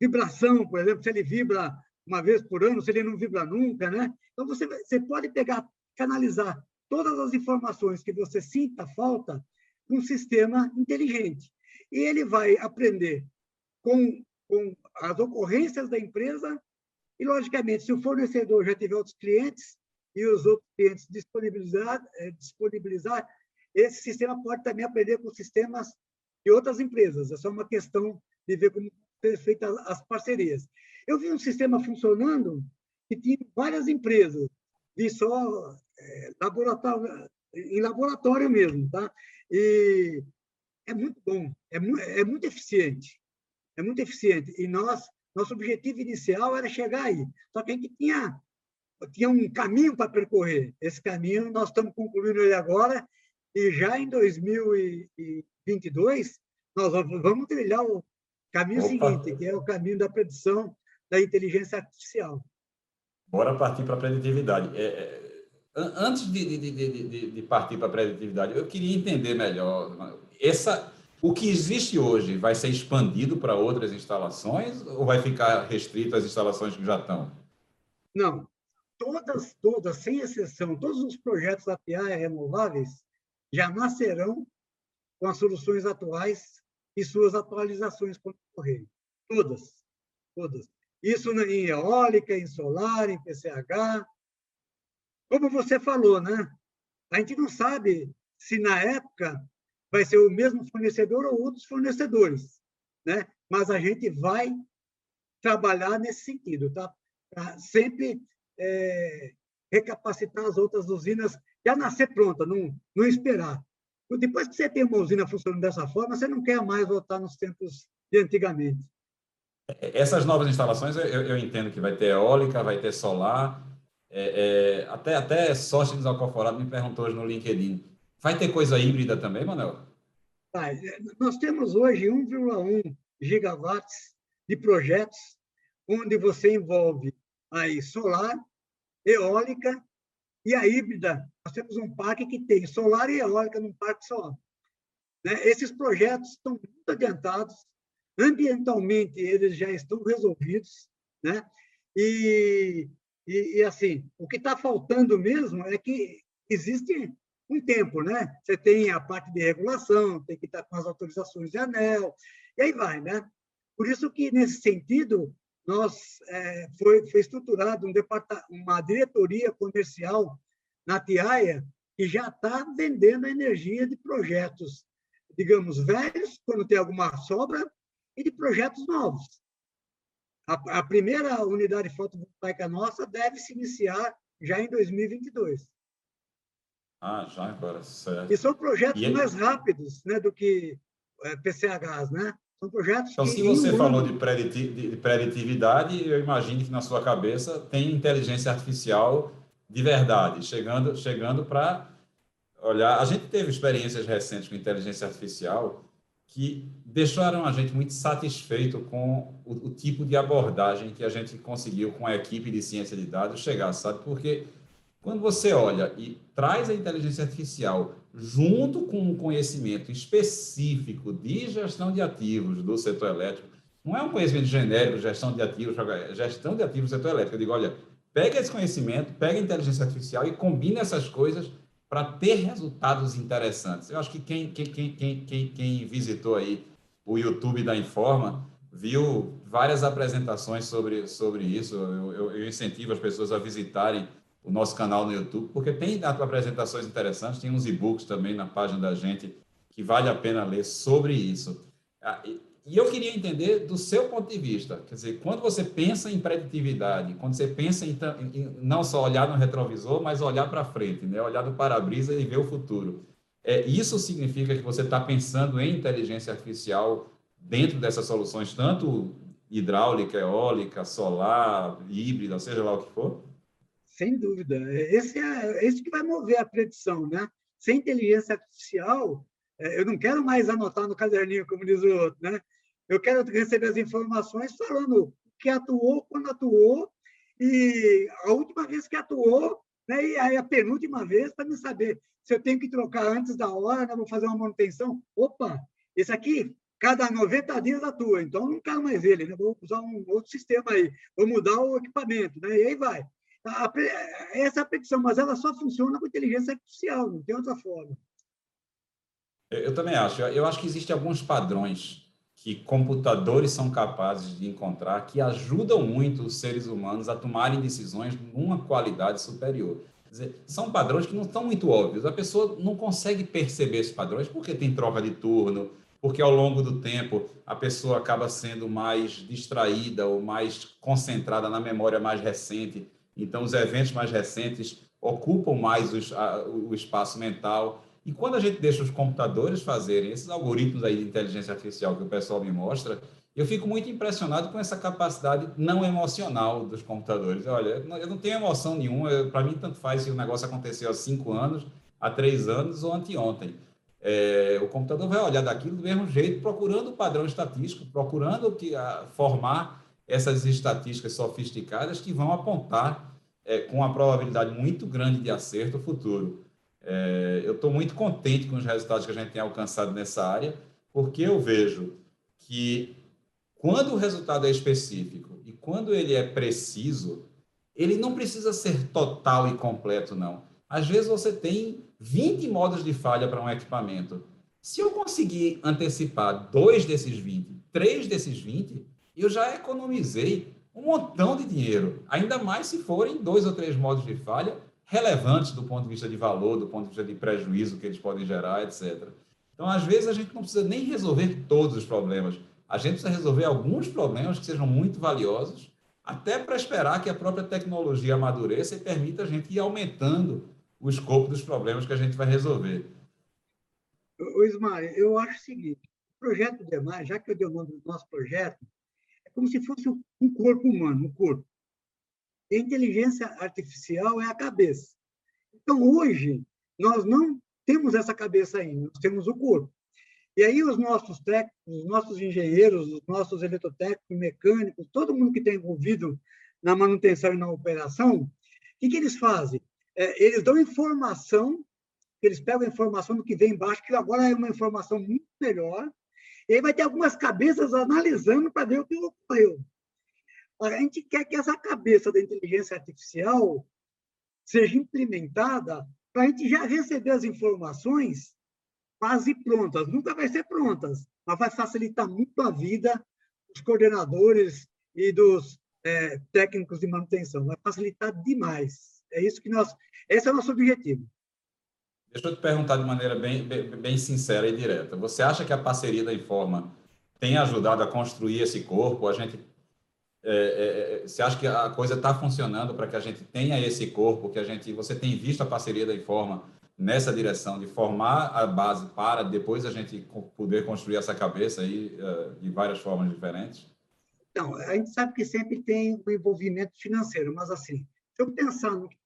Vibração, por exemplo, se ele vibra uma vez por ano, se ele não vibra nunca, né? Então, você, você pode pegar, canalizar todas as informações que você sinta falta num sistema inteligente e ele vai aprender com, com as ocorrências da empresa e, logicamente, se o fornecedor já tiver outros clientes e os outros clientes disponibilizar, é, disponibilizar esse sistema pode também aprender com sistemas de outras empresas. É só uma questão de ver como ser feitas as parcerias. Eu vi um sistema funcionando que tinha várias empresas, vi só é, laboratório, em laboratório mesmo, tá? E é muito bom, é, mu é muito eficiente, é muito eficiente. E nós, nosso objetivo inicial era chegar aí. Só que a gente tinha, tinha um caminho para percorrer. Esse caminho nós estamos concluindo ele agora e já em 2022 nós vamos trilhar o caminho Opa. seguinte, que é o caminho da predição da inteligência artificial. Bora partir para a preditividade. É, é, antes de, de, de, de partir para a preditividade, eu queria entender melhor essa, o que existe hoje vai ser expandido para outras instalações ou vai ficar restrito às instalações que já estão? Não. Todas, todas, sem exceção, todos os projetos da PIA renováveis já nascerão com as soluções atuais e suas atualizações quando ocorrerem. Todas. Todas. Isso em eólica, em solar, em PCH. Como você falou, né? A gente não sabe se na época vai ser o mesmo fornecedor ou outros fornecedores, né? Mas a gente vai trabalhar nesse sentido, tá? Para sempre é, recapacitar as outras usinas já nascer pronta, não, não esperar. Depois que você tem uma usina funcionando dessa forma, você não quer mais voltar nos tempos de antigamente. Essas novas instalações, eu, eu entendo que vai ter eólica, vai ter solar, é, é, até, até Sóstenes Alcoforado me perguntou hoje no LinkedIn, Vai ter coisa híbrida também, Manuel? Vai. Nós temos hoje 1,1 gigawatts de projetos onde você envolve aí solar, eólica e a híbrida. Nós temos um parque que tem solar e eólica num parque só. Né? Esses projetos estão muito adiantados, ambientalmente eles já estão resolvidos, né? E, e, e assim, o que está faltando mesmo é que existe um tempo, né? Você tem a parte de regulação, tem que estar com as autorizações de anel, e aí vai, né? Por isso que, nesse sentido, nós é, foi, foi estruturado um uma diretoria comercial na Tiaia que já está vendendo energia de projetos, digamos, velhos, quando tem alguma sobra, e de projetos novos. A, a primeira unidade fotovoltaica nossa deve se iniciar já em 2022. Ah, já agora, certo. E são projetos e mais rápidos né, do que é, PCHs, né? São projetos Então, se você falou de, prediti de preditividade, eu imagino que na sua cabeça tem inteligência artificial de verdade, chegando, chegando para olhar. A gente teve experiências recentes com inteligência artificial que deixaram a gente muito satisfeito com o, o tipo de abordagem que a gente conseguiu com a equipe de ciência de dados chegar, sabe? Porque quando você olha e traz a inteligência artificial junto com um conhecimento específico de gestão de ativos do setor elétrico, não é um conhecimento genérico, gestão de ativos, gestão de ativos do setor elétrico. Eu digo, olha, pega esse conhecimento, pega a inteligência artificial e combina essas coisas para ter resultados interessantes. Eu acho que quem, quem, quem, quem, quem visitou aí o YouTube da Informa viu várias apresentações sobre, sobre isso. Eu, eu, eu incentivo as pessoas a visitarem o nosso canal no YouTube, porque tem apresentações interessantes, tem uns e-books também na página da gente que vale a pena ler sobre isso. Ah, e eu queria entender do seu ponto de vista, quer dizer, quando você pensa em preditividade, quando você pensa em, em não só olhar no retrovisor, mas olhar para frente, né? olhar do para-brisa e ver o futuro. É, isso significa que você está pensando em inteligência artificial dentro dessas soluções, tanto hidráulica, eólica, solar, híbrida, seja lá o que for? Sem dúvida. Esse é esse que vai mover a predição, né? Sem inteligência artificial, é, eu não quero mais anotar no caderninho, como diz o outro, né? Eu quero receber as informações falando que atuou, quando atuou, e a última vez que atuou, né, e aí a penúltima vez, para me saber se eu tenho que trocar antes da hora, né, vou fazer uma manutenção. Opa, esse aqui, cada 90 dias atua, então não quero mais ele, né, vou usar um outro sistema aí, vou mudar o equipamento, né, e aí vai. A, essa a petição, mas ela só funciona com inteligência artificial, não tem outra forma. Eu também acho. Eu acho que existem alguns padrões que computadores são capazes de encontrar que ajudam muito os seres humanos a tomarem decisões numa qualidade superior. Dizer, são padrões que não estão muito óbvios. A pessoa não consegue perceber esses padrões porque tem troca de turno, porque ao longo do tempo a pessoa acaba sendo mais distraída ou mais concentrada na memória mais recente. Então, os eventos mais recentes ocupam mais os, a, o espaço mental. E quando a gente deixa os computadores fazerem esses algoritmos aí de inteligência artificial que o pessoal me mostra, eu fico muito impressionado com essa capacidade não emocional dos computadores. Olha, eu não tenho emoção nenhuma, para mim tanto faz se o negócio aconteceu há cinco anos, há três anos ou anteontem. É, o computador vai olhar daquilo do mesmo jeito, procurando o padrão estatístico, procurando que, a, formar essas estatísticas sofisticadas que vão apontar é, com uma probabilidade muito grande de acerto futuro. É, eu estou muito contente com os resultados que a gente tem alcançado nessa área, porque eu vejo que quando o resultado é específico e quando ele é preciso, ele não precisa ser total e completo, não. Às vezes você tem 20 modos de falha para um equipamento. Se eu conseguir antecipar dois desses 20, três desses 20, eu já economizei um montão de dinheiro. Ainda mais se forem dois ou três modos de falha relevantes do ponto de vista de valor, do ponto de vista de prejuízo que eles podem gerar, etc. Então, às vezes, a gente não precisa nem resolver todos os problemas. A gente precisa resolver alguns problemas que sejam muito valiosos, até para esperar que a própria tecnologia amadureça e permita a gente ir aumentando o escopo dos problemas que a gente vai resolver. Ismael, eu acho o seguinte: o projeto DEMAR, já que eu dei o nome do nosso projeto, como se fosse um corpo humano, um corpo. A inteligência artificial é a cabeça. Então, hoje, nós não temos essa cabeça ainda, nós temos o corpo. E aí os nossos técnicos, os nossos engenheiros, os nossos eletrotécnicos, mecânicos, todo mundo que está envolvido na manutenção e na operação, o que, que eles fazem? É, eles dão informação, eles pegam a informação do que vem embaixo, que agora é uma informação muito melhor, e aí vai ter algumas cabeças analisando para ver o que ocorreu. A gente quer que essa cabeça da inteligência artificial seja implementada para a gente já receber as informações quase prontas. Nunca vai ser prontas, mas vai facilitar muito a vida dos coordenadores e dos é, técnicos de manutenção. Vai facilitar demais. É isso que nós. Esse é o nosso objetivo. Deixa eu te perguntar de maneira bem, bem, bem sincera e direta. Você acha que a parceria da Informa tem ajudado a construir esse corpo? A gente é, é, é, você acha que a coisa está funcionando para que a gente tenha esse corpo, que a gente, você tem visto a parceria da Informa nessa direção de formar a base para depois a gente poder construir essa cabeça aí uh, de várias formas diferentes? Então, a gente sabe que sempre tem um envolvimento financeiro, mas assim, se eu pensar no que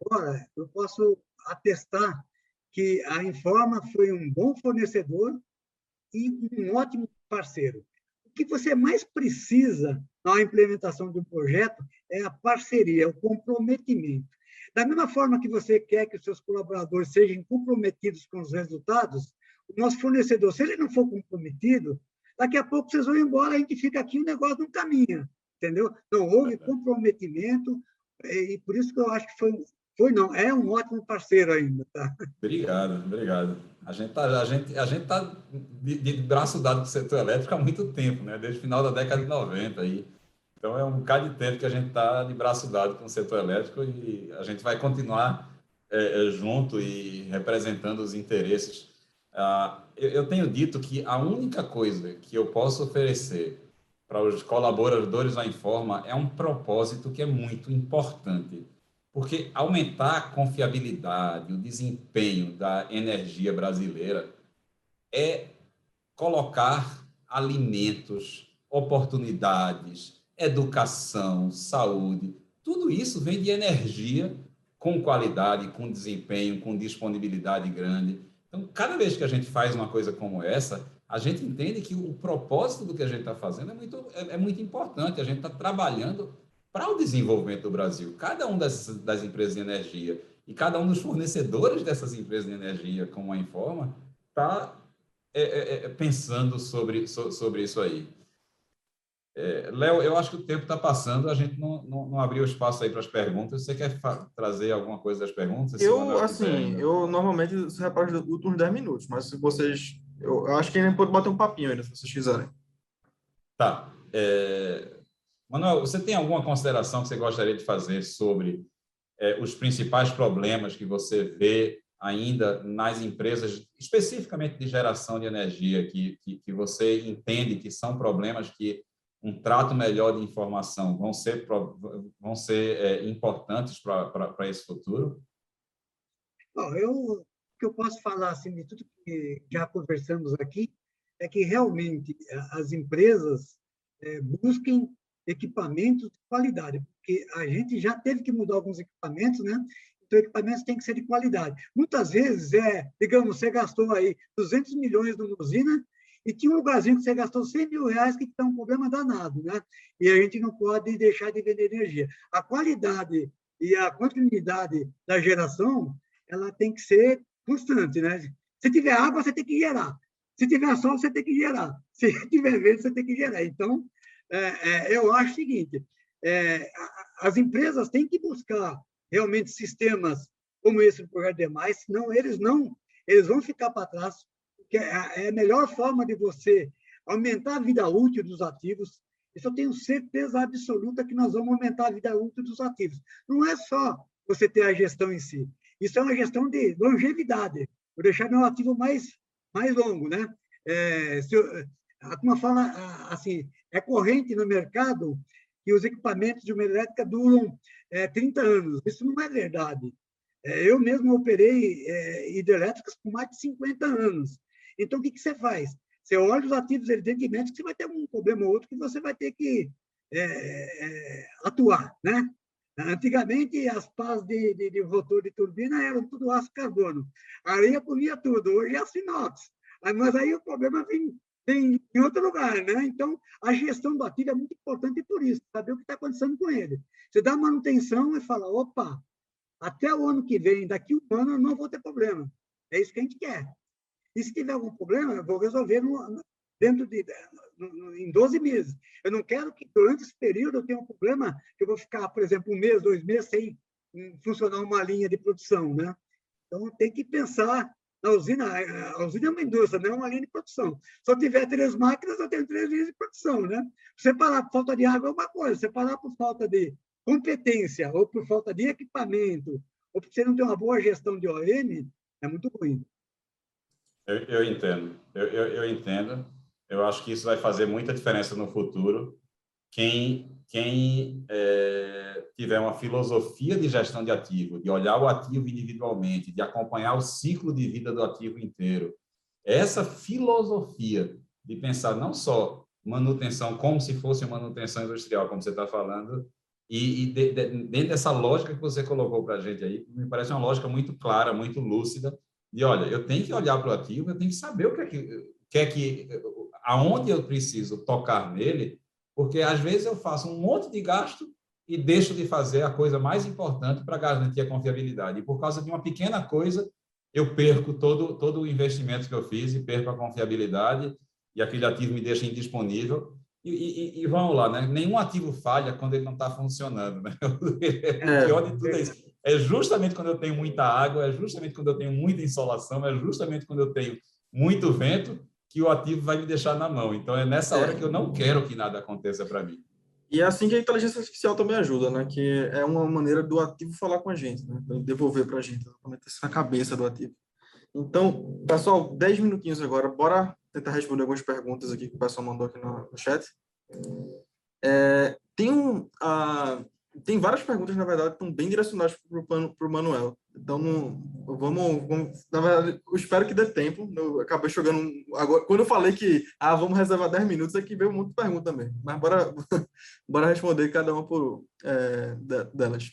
agora, eu posso atestar que a Informa foi um bom fornecedor e um ótimo parceiro que você mais precisa na implementação de um projeto é a parceria, é o comprometimento. Da mesma forma que você quer que os seus colaboradores sejam comprometidos com os resultados, o nosso fornecedor, se ele não for comprometido, daqui a pouco vocês vão embora, a gente fica aqui, o negócio não caminha, entendeu? Não houve comprometimento, e por isso que eu acho que foi foi não, é um ótimo parceiro ainda, tá? Obrigado, obrigado. A gente tá, a gente, a gente tá de, de braço dado com o setor elétrico há muito tempo, né? Desde o final da década de 90 aí. Então é um bocado de tempo que a gente está de braço dado com o setor elétrico e a gente vai continuar é, é, junto e representando os interesses. Ah, eu, eu tenho dito que a única coisa que eu posso oferecer para os colaboradores da Informa é um propósito que é muito importante porque aumentar a confiabilidade, o desempenho da energia brasileira é colocar alimentos, oportunidades, educação, saúde, tudo isso vem de energia com qualidade, com desempenho, com disponibilidade grande. Então, cada vez que a gente faz uma coisa como essa, a gente entende que o propósito do que a gente está fazendo é muito, é, é, muito importante. A gente está trabalhando para o desenvolvimento do Brasil. Cada um das, das empresas de energia e cada um dos fornecedores dessas empresas de energia, como a Informa, está é, é, é, pensando sobre, so, sobre isso aí. É, Léo, eu acho que o tempo está passando, a gente não, não, não, abriu espaço aí para as perguntas. Você quer trazer alguma coisa das perguntas? Eu, assim, eu normalmente reparo os últimos 10 minutos, mas se vocês. Eu, eu acho que ainda pode bater um papinho ainda, se vocês quiserem. Tá. É... Manuel, você tem alguma consideração que você gostaria de fazer sobre é, os principais problemas que você vê ainda nas empresas, especificamente de geração de energia, que, que, que você entende que são problemas que um trato melhor de informação vão ser, vão ser é, importantes para esse futuro? Bom, eu, o que eu posso falar assim, de tudo que já conversamos aqui é que realmente as empresas é, busquem equipamentos de qualidade, porque a gente já teve que mudar alguns equipamentos, né? Então, equipamentos têm que ser de qualidade. Muitas vezes, é, digamos, você gastou aí 200 milhões numa usina e tinha um lugarzinho que você gastou 100 mil reais que está um problema danado, né? E a gente não pode deixar de vender energia. A qualidade e a continuidade da geração, ela tem que ser constante, né? Se tiver água, você tem que gerar. Se tiver sol, você tem que gerar. Se tiver vento, você tem que gerar. Então, é, é, eu acho o seguinte, é, as empresas têm que buscar realmente sistemas como esse do Projeto Demais, senão eles não, eles vão ficar para trás que é, é a melhor forma de você aumentar a vida útil dos ativos. Isso eu tenho certeza absoluta que nós vamos aumentar a vida útil dos ativos. Não é só você ter a gestão em si. Isso é uma gestão de longevidade. Vou deixar meu ativo mais, mais longo, né? É, eu, a turma fala assim, é corrente no mercado que os equipamentos de uma elétrica duram é, 30 anos. Isso não é verdade. É, eu mesmo operei é, hidrelétricas por mais de 50 anos. Então, o que, que você faz? Você olha os ativos, evidentemente, que você vai ter um problema ou outro que você vai ter que é, é, atuar, né? Antigamente, as pás de, de, de, rotor de turbina eram tudo aço carbono. A areia polia tudo, hoje é aço inox. Mas aí o problema vem, vem em outro lugar, né? Então, a gestão do ativo é muito importante por isso, saber o que está acontecendo com ele. Você dá manutenção e fala, opa, até o ano que vem, daqui um ano, eu não vou ter problema. É isso que a gente quer. E se tiver algum problema, eu vou resolver no, dentro de no, em 12 meses. Eu não quero que durante esse período eu tenha um problema que eu vou ficar, por exemplo, um mês, dois meses sem funcionar uma linha de produção, né? Então tem que pensar na usina. A usina é uma indústria, não é uma linha de produção. Se eu tiver três máquinas, eu tenho três linhas de produção, né? Você parar por falta de água é uma coisa. Você parar por falta de competência ou por falta de equipamento ou por você não ter uma boa gestão de OM, é muito ruim. Eu, eu entendo, eu, eu, eu, entendo. Eu acho que isso vai fazer muita diferença no futuro. Quem, quem é, tiver uma filosofia de gestão de ativo, de olhar o ativo individualmente, de acompanhar o ciclo de vida do ativo inteiro, essa filosofia de pensar não só manutenção como se fosse manutenção industrial, como você está falando, e, e de, de, dentro dessa lógica que você colocou para a gente aí, me parece uma lógica muito clara, muito lúcida, e olha, eu tenho que olhar para o ativo, eu tenho que saber o que é que, que é que, aonde eu preciso tocar nele, porque às vezes eu faço um monte de gasto e deixo de fazer a coisa mais importante para garantir a confiabilidade. E por causa de uma pequena coisa, eu perco todo, todo o investimento que eu fiz e perco a confiabilidade e aquele ativo me deixa indisponível. E, e, e vamos lá, né? nenhum ativo falha quando ele não está funcionando. Né? É. o pior de tudo é isso é justamente quando eu tenho muita água, é justamente quando eu tenho muita insolação, é justamente quando eu tenho muito vento que o ativo vai me deixar na mão. Então é nessa hora que eu não quero que nada aconteça para mim. E é assim que a inteligência artificial também ajuda, né? Que é uma maneira do ativo falar com a gente, né? Devolver para a gente, exatamente isso na cabeça do ativo. Então, pessoal, 10 minutinhos agora, bora tentar responder algumas perguntas aqui que o pessoal mandou aqui no, no chat. É, tem um, uh, tem várias perguntas, na verdade, que estão bem direcionadas para o Manuel. Então, não, vamos, vamos, Na verdade, eu espero que dê tempo. Eu acabei jogando. Agora, quando eu falei que ah, vamos reservar 10 minutos, aqui veio muita pergunta também. Mas bora, bora responder cada uma por, é, delas.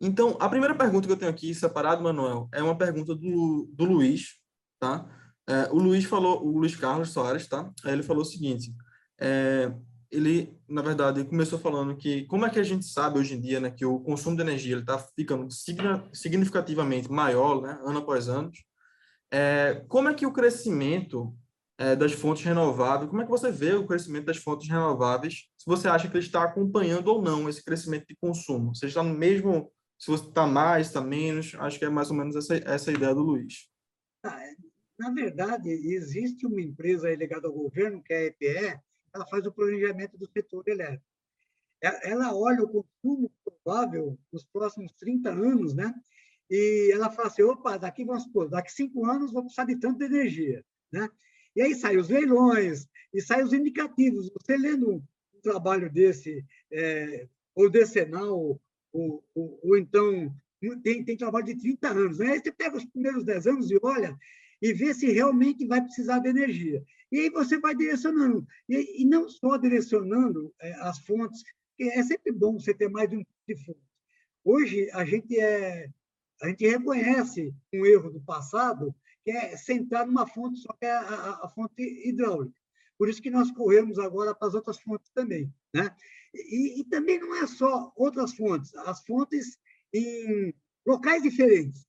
Então, a primeira pergunta que eu tenho aqui separado, Manuel, é uma pergunta do, do Luiz, tá? É, o Luiz falou, o Luiz Carlos Soares, tá? Ele falou o seguinte: é, ele, na verdade, começou falando que como é que a gente sabe hoje em dia, né, que o consumo de energia ele está ficando significativamente maior, né, ano após ano. É, como é que o crescimento é, das fontes renováveis, como é que você vê o crescimento das fontes renováveis? Se você acha que ele está acompanhando ou não esse crescimento de consumo? Você está no mesmo, se você está mais, está menos? Acho que é mais ou menos essa, essa ideia do Luiz. Ah, na verdade, existe uma empresa ligada ao governo, que é a EPE, ela faz o planejamento do setor elétrico. Ela olha o consumo provável nos próximos 30 anos, né? E ela fala assim, opa, daqui, vamos supor, daqui cinco anos vamos precisar de tanta energia, né? E aí saem os leilões, e saem os indicativos. Você lendo um trabalho desse, é, ou decenal, ou, ou, ou, então tem, tem trabalho de 30 anos. Né? Aí você pega os primeiros 10 anos e olha, e ver se realmente vai precisar de energia. E aí você vai direcionando. E, e não só direcionando é, as fontes, é sempre bom você ter mais de um tipo de fonte. Hoje, a gente, é, a gente reconhece um erro do passado, que é centrar numa fonte só, que é a, a, a fonte hidráulica. Por isso que nós corremos agora para as outras fontes também. Né? E, e, também não é só outras fontes, as fontes em locais diferentes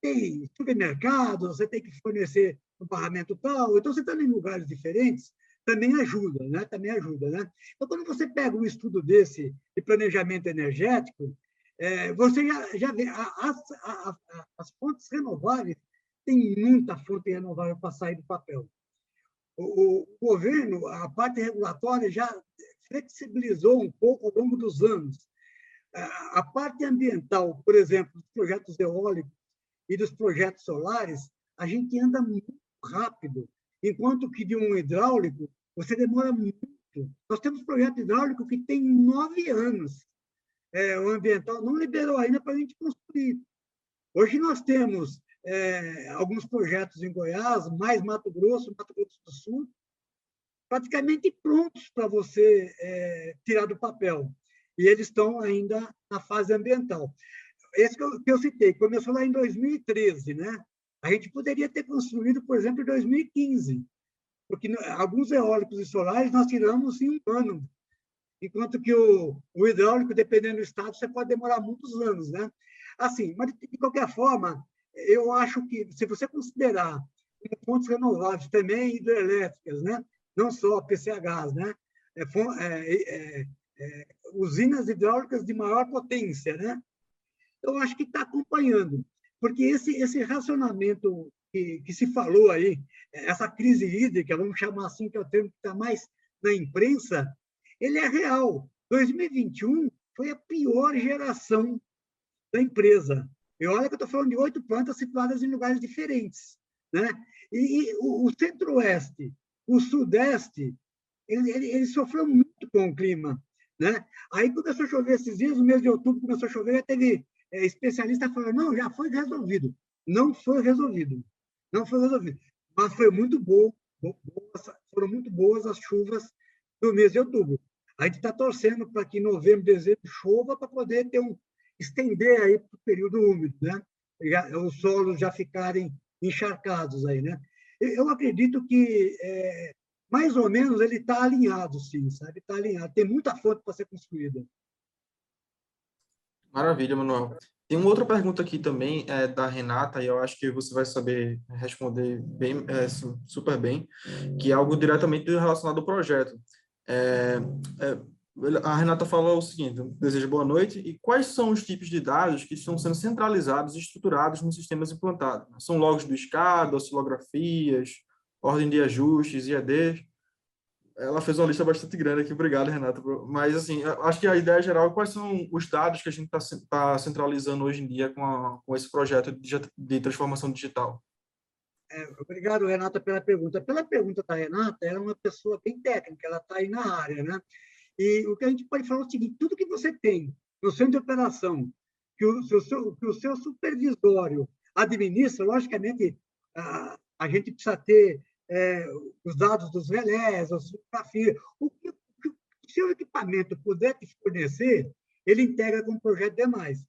tem supermercado, você tem que fornecer um barramento tal, então você está em lugares diferentes, também ajuda, né? Também ajuda, né? Então, quando você pega um estudo desse de planejamento energético, é, você já, já vê as, as, as fontes renováveis, tem muita fonte renovável para sair do papel. O, o, governo, a parte regulatória já flexibilizou um pouco ao longo dos anos. A parte ambiental, por exemplo, os projetos eólicos, e dos projetos solares, a gente anda muito rápido, enquanto que de um hidráulico você demora muito. Nós temos projeto hidráulico que tem nove anos. É, o ambiental não liberou ainda para a gente construir. Hoje nós temos é, alguns projetos em Goiás, mais Mato Grosso, Mato Grosso do Sul, praticamente prontos para você é, tirar do papel. E eles estão ainda na fase ambiental esse que eu, que eu citei, começou lá em 2013, né? A gente poderia ter construído, por exemplo, em 2015, porque alguns eólicos e solares nós tiramos em um ano, enquanto que o, o hidráulico, dependendo do estado, você pode demorar muitos anos, né? Assim, mas de qualquer forma, eu acho que se você considerar fontes renováveis também hidrelétricas, né? Não só PCHs, né? É, é, é, é, usinas hidráulicas de maior potência, né? Eu acho que está acompanhando, porque esse, esse racionamento que, que, se falou aí, essa crise hídrica, vamos chamar assim, que é o termo que está mais na imprensa, ele é real. 2021 foi a pior geração da empresa. E olha que eu estou falando de oito plantas situadas em lugares diferentes. Né? E, e o, o centro-oeste, o sudeste, ele, ele, ele, sofreu muito com o clima. Né? Aí começou a chover esses dias, no mês de outubro começou a chover, já teve é, especialista falou, não, já foi resolvido. Não foi resolvido. Não foi resolvido. Mas foi muito bom, boas, foram muito boas as chuvas do mês de outubro. A gente está torcendo para que novembro, dezembro chova para poder ter um estender aí o período úmido, né? Os solos já ficarem encharcados aí, né? Eu acredito que é, mais ou menos ele está alinhado, sim, sabe? Está alinhado. Tem muita fonte para ser construída. Maravilha, Manuel. Tem uma outra pergunta aqui também, é, da Renata, e eu acho que você vai saber responder bem, é, super bem, que é algo diretamente relacionado ao projeto. É, é, a Renata falou o seguinte, desejo boa noite, e quais são os tipos de dados que estão sendo centralizados e estruturados nos sistemas implantados? São logs do SCADA, oscilografias, ordem de ajustes, IAD? Ela fez uma lista bastante grande aqui, obrigado, Renata. Mas, assim, acho que a ideia geral, quais são os dados que a gente está tá centralizando hoje em dia com, a, com esse projeto de, de transformação digital? É, obrigado, Renata, pela pergunta. Pela pergunta da Renata, ela é uma pessoa bem técnica, ela está aí na área, né? E o que a gente pode falar é o seguinte, tudo que você tem no centro de operação, que o, seu, que o seu supervisório administra, logicamente, a, a gente precisa ter é, os dados dos relés, as fotografias, o que o seu equipamento puder te fornecer, ele integra com o projeto demais.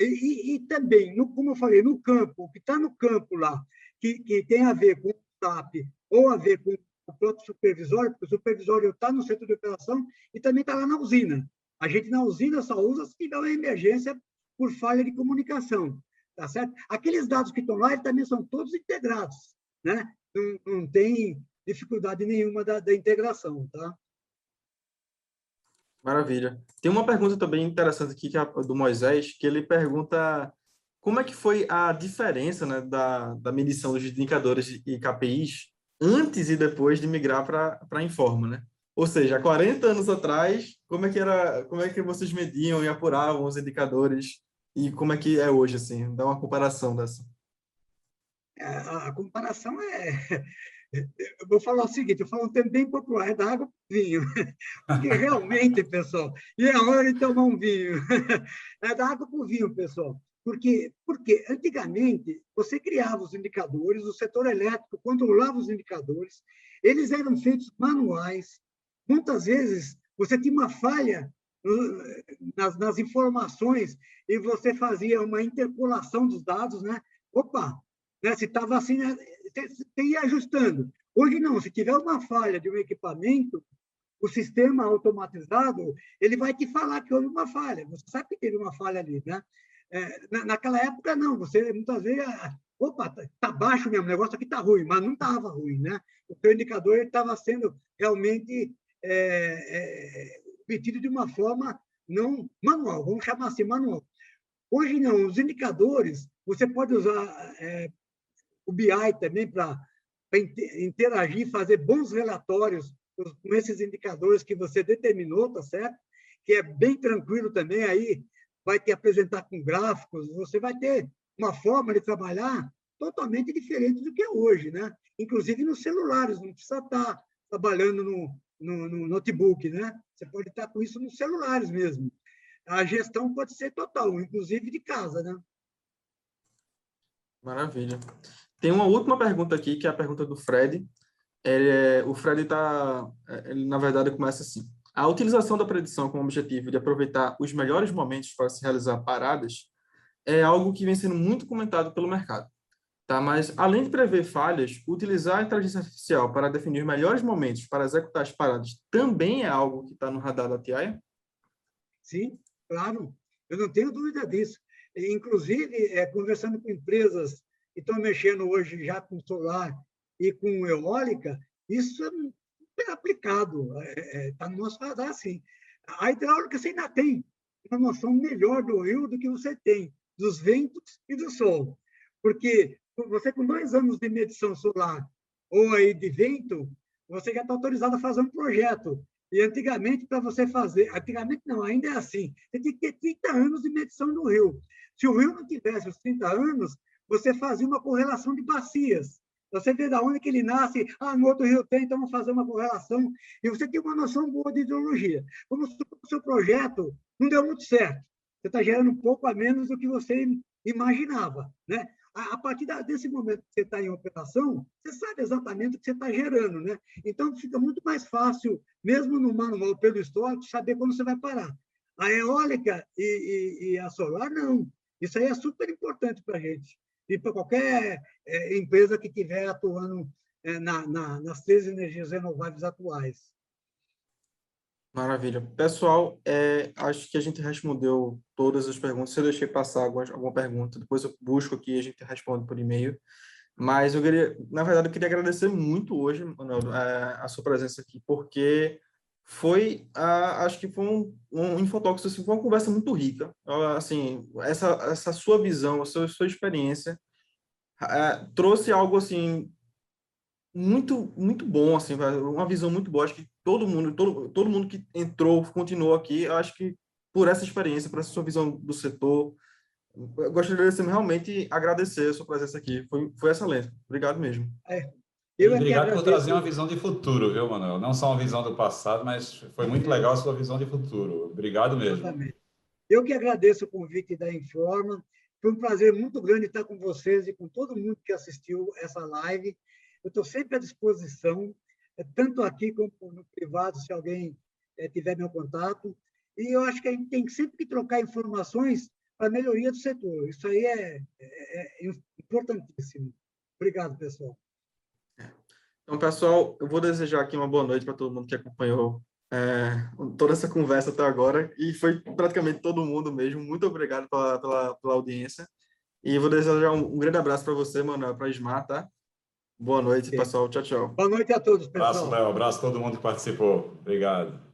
E, e, também, no, como eu falei, no campo, o que está no campo lá, que, que tem a ver com o SAP ou a ver com o próprio supervisório, porque o supervisório está no centro de operação e também está lá na usina. A gente na usina só usa se tiver uma emergência por falha de comunicação, tá certo? Aqueles dados que estão lá também são todos integrados, né? Não, não tem dificuldade nenhuma da, da integração, tá? Maravilha. Tem uma pergunta também interessante aqui que é do Moisés, que ele pergunta como é que foi a diferença né, da, da medição dos indicadores e KPIs antes e depois de migrar para a Informa, né? Ou seja, há 40 anos atrás, como é que era, como é que vocês mediam e apuravam os indicadores e como é que é hoje assim? Dá uma comparação dessa. É, a, a comparação é eu vou falar o seguinte, eu falo um bem popular, é da água para vinho. Porque realmente, pessoal, e é hora de tomar um vinho. É da água para o vinho, pessoal. Porque, porque antigamente você criava os indicadores, o setor elétrico controlava os indicadores, eles eram feitos manuais. Muitas vezes você tinha uma falha nas, nas informações e você fazia uma interpolação dos dados, né? Opa, né? se estava assim, né? você ia ajustando. Hoje não, se tiver uma falha de um equipamento, o sistema automatizado ele vai te falar que houve uma falha. Você sabe que teve uma falha ali, né? É, na, naquela época, não. Você, muitas vezes, ah, opa, está tá baixo mesmo, o negócio aqui está ruim, mas não estava ruim, né? O seu indicador estava sendo realmente é, é, obtido de uma forma não manual, vamos chamar assim, manual. Hoje não, os indicadores, você pode usar é, o BI também para interagir, fazer bons relatórios com esses indicadores que você determinou, tá certo? Que é bem tranquilo também, aí vai te apresentar com gráficos, você vai ter uma forma de trabalhar totalmente diferente do que é hoje, né? Inclusive nos celulares, não precisa estar trabalhando no, no, no notebook, né? Você pode estar com isso nos celulares mesmo. A gestão pode ser total, inclusive de casa, né? Maravilha. Tem uma última pergunta aqui, que é a pergunta do Fred. Ele é, o Fred está, ele na verdade começa assim: a utilização da predição com o objetivo de aproveitar os melhores momentos para se realizar paradas é algo que vem sendo muito comentado pelo mercado. Tá? Mas, além de prever falhas, utilizar a inteligência artificial para definir os melhores momentos para executar as paradas também é algo que está no radar da TI? Sim, claro. Eu não tenho dúvida disso. Inclusive, é, conversando com empresas estão mexendo hoje já com solar e com eólica, isso é é aplicado, está é, é, tá no nosso radar, sim. A hidráulica você ainda tem uma noção melhor do rio do que você tem dos ventos e do sol. Porque você, com dois anos de medição solar ou aí de vento, você já está autorizado a fazer um projeto. E antigamente, para você fazer, antigamente não, ainda é assim, você tem que ter 30 anos de medição do rio. Se o rio não tivesse os 30 anos, você fazia uma correlação de bacias. Você vê da onde que ele nasce, ah, no outro rio tem, então vamos fazer uma correlação. E você tem uma noção boa de hidrologia. Como o seu projeto não deu muito certo, você está gerando um pouco a menos do que você imaginava. Né? A, partir desse momento que você está em operação, você sabe exatamente o que você está gerando. Né? Então, fica muito mais fácil, mesmo no manual pelo histórico, saber quando você vai parar. A eólica e, e, e a solar, não. Isso aí é super importante para a gente e para qualquer é, empresa que estiver atuando é, na, na, nas três energias renováveis atuais. Maravilha. Pessoal, é, acho que a gente respondeu todas as perguntas. Se eu deixei passar alguma, alguma pergunta, depois eu busco aqui e a gente responde por e-mail. Mas eu queria, na verdade, eu queria agradecer muito hoje, Manuel, a, a sua presença aqui, porque foi, a, acho que foi um, um Infotox, assim, foi uma conversa muito rica. Assim, essa, essa sua visão, a sua, sua experiência é, trouxe algo, assim, muito, muito bom, assim, uma visão muito boa. Acho que todo mundo, todo, todo mundo que entrou, continuou aqui, acho que por essa experiência, por essa sua visão do setor, eu gostaria de realmente agradecer a sua presença aqui. Foi, foi excelente. Obrigado mesmo. É, eu Obrigado por trazer uma visão de futuro, viu, Manuel? Não só uma visão do passado, mas foi muito legal a sua visão de futuro. Obrigado mesmo. Exatamente. Eu que agradeço o convite da Informa. Foi um prazer muito grande estar com vocês e com todo mundo que assistiu essa live. Eu estou sempre à disposição, é, tanto aqui como no privado, se alguém é, tiver meu contato. E eu acho que a gente tem sempre que trocar informações para a melhoria do setor. Isso aí é, é, é importantíssimo. Obrigado, pessoal. Então, pessoal, eu vou desejar aqui uma boa noite para todo mundo que acompanhou é, toda essa conversa até agora, e foi praticamente todo mundo mesmo. Muito obrigado pela, pela, pela audiência. E vou desejar um, um grande abraço para você, Manuel, para Ismar, tá? Boa noite, pessoal. Tchau, tchau. Boa noite a todos, pessoal. Abraço, Léo. Abraço a todo mundo que participou. Obrigado.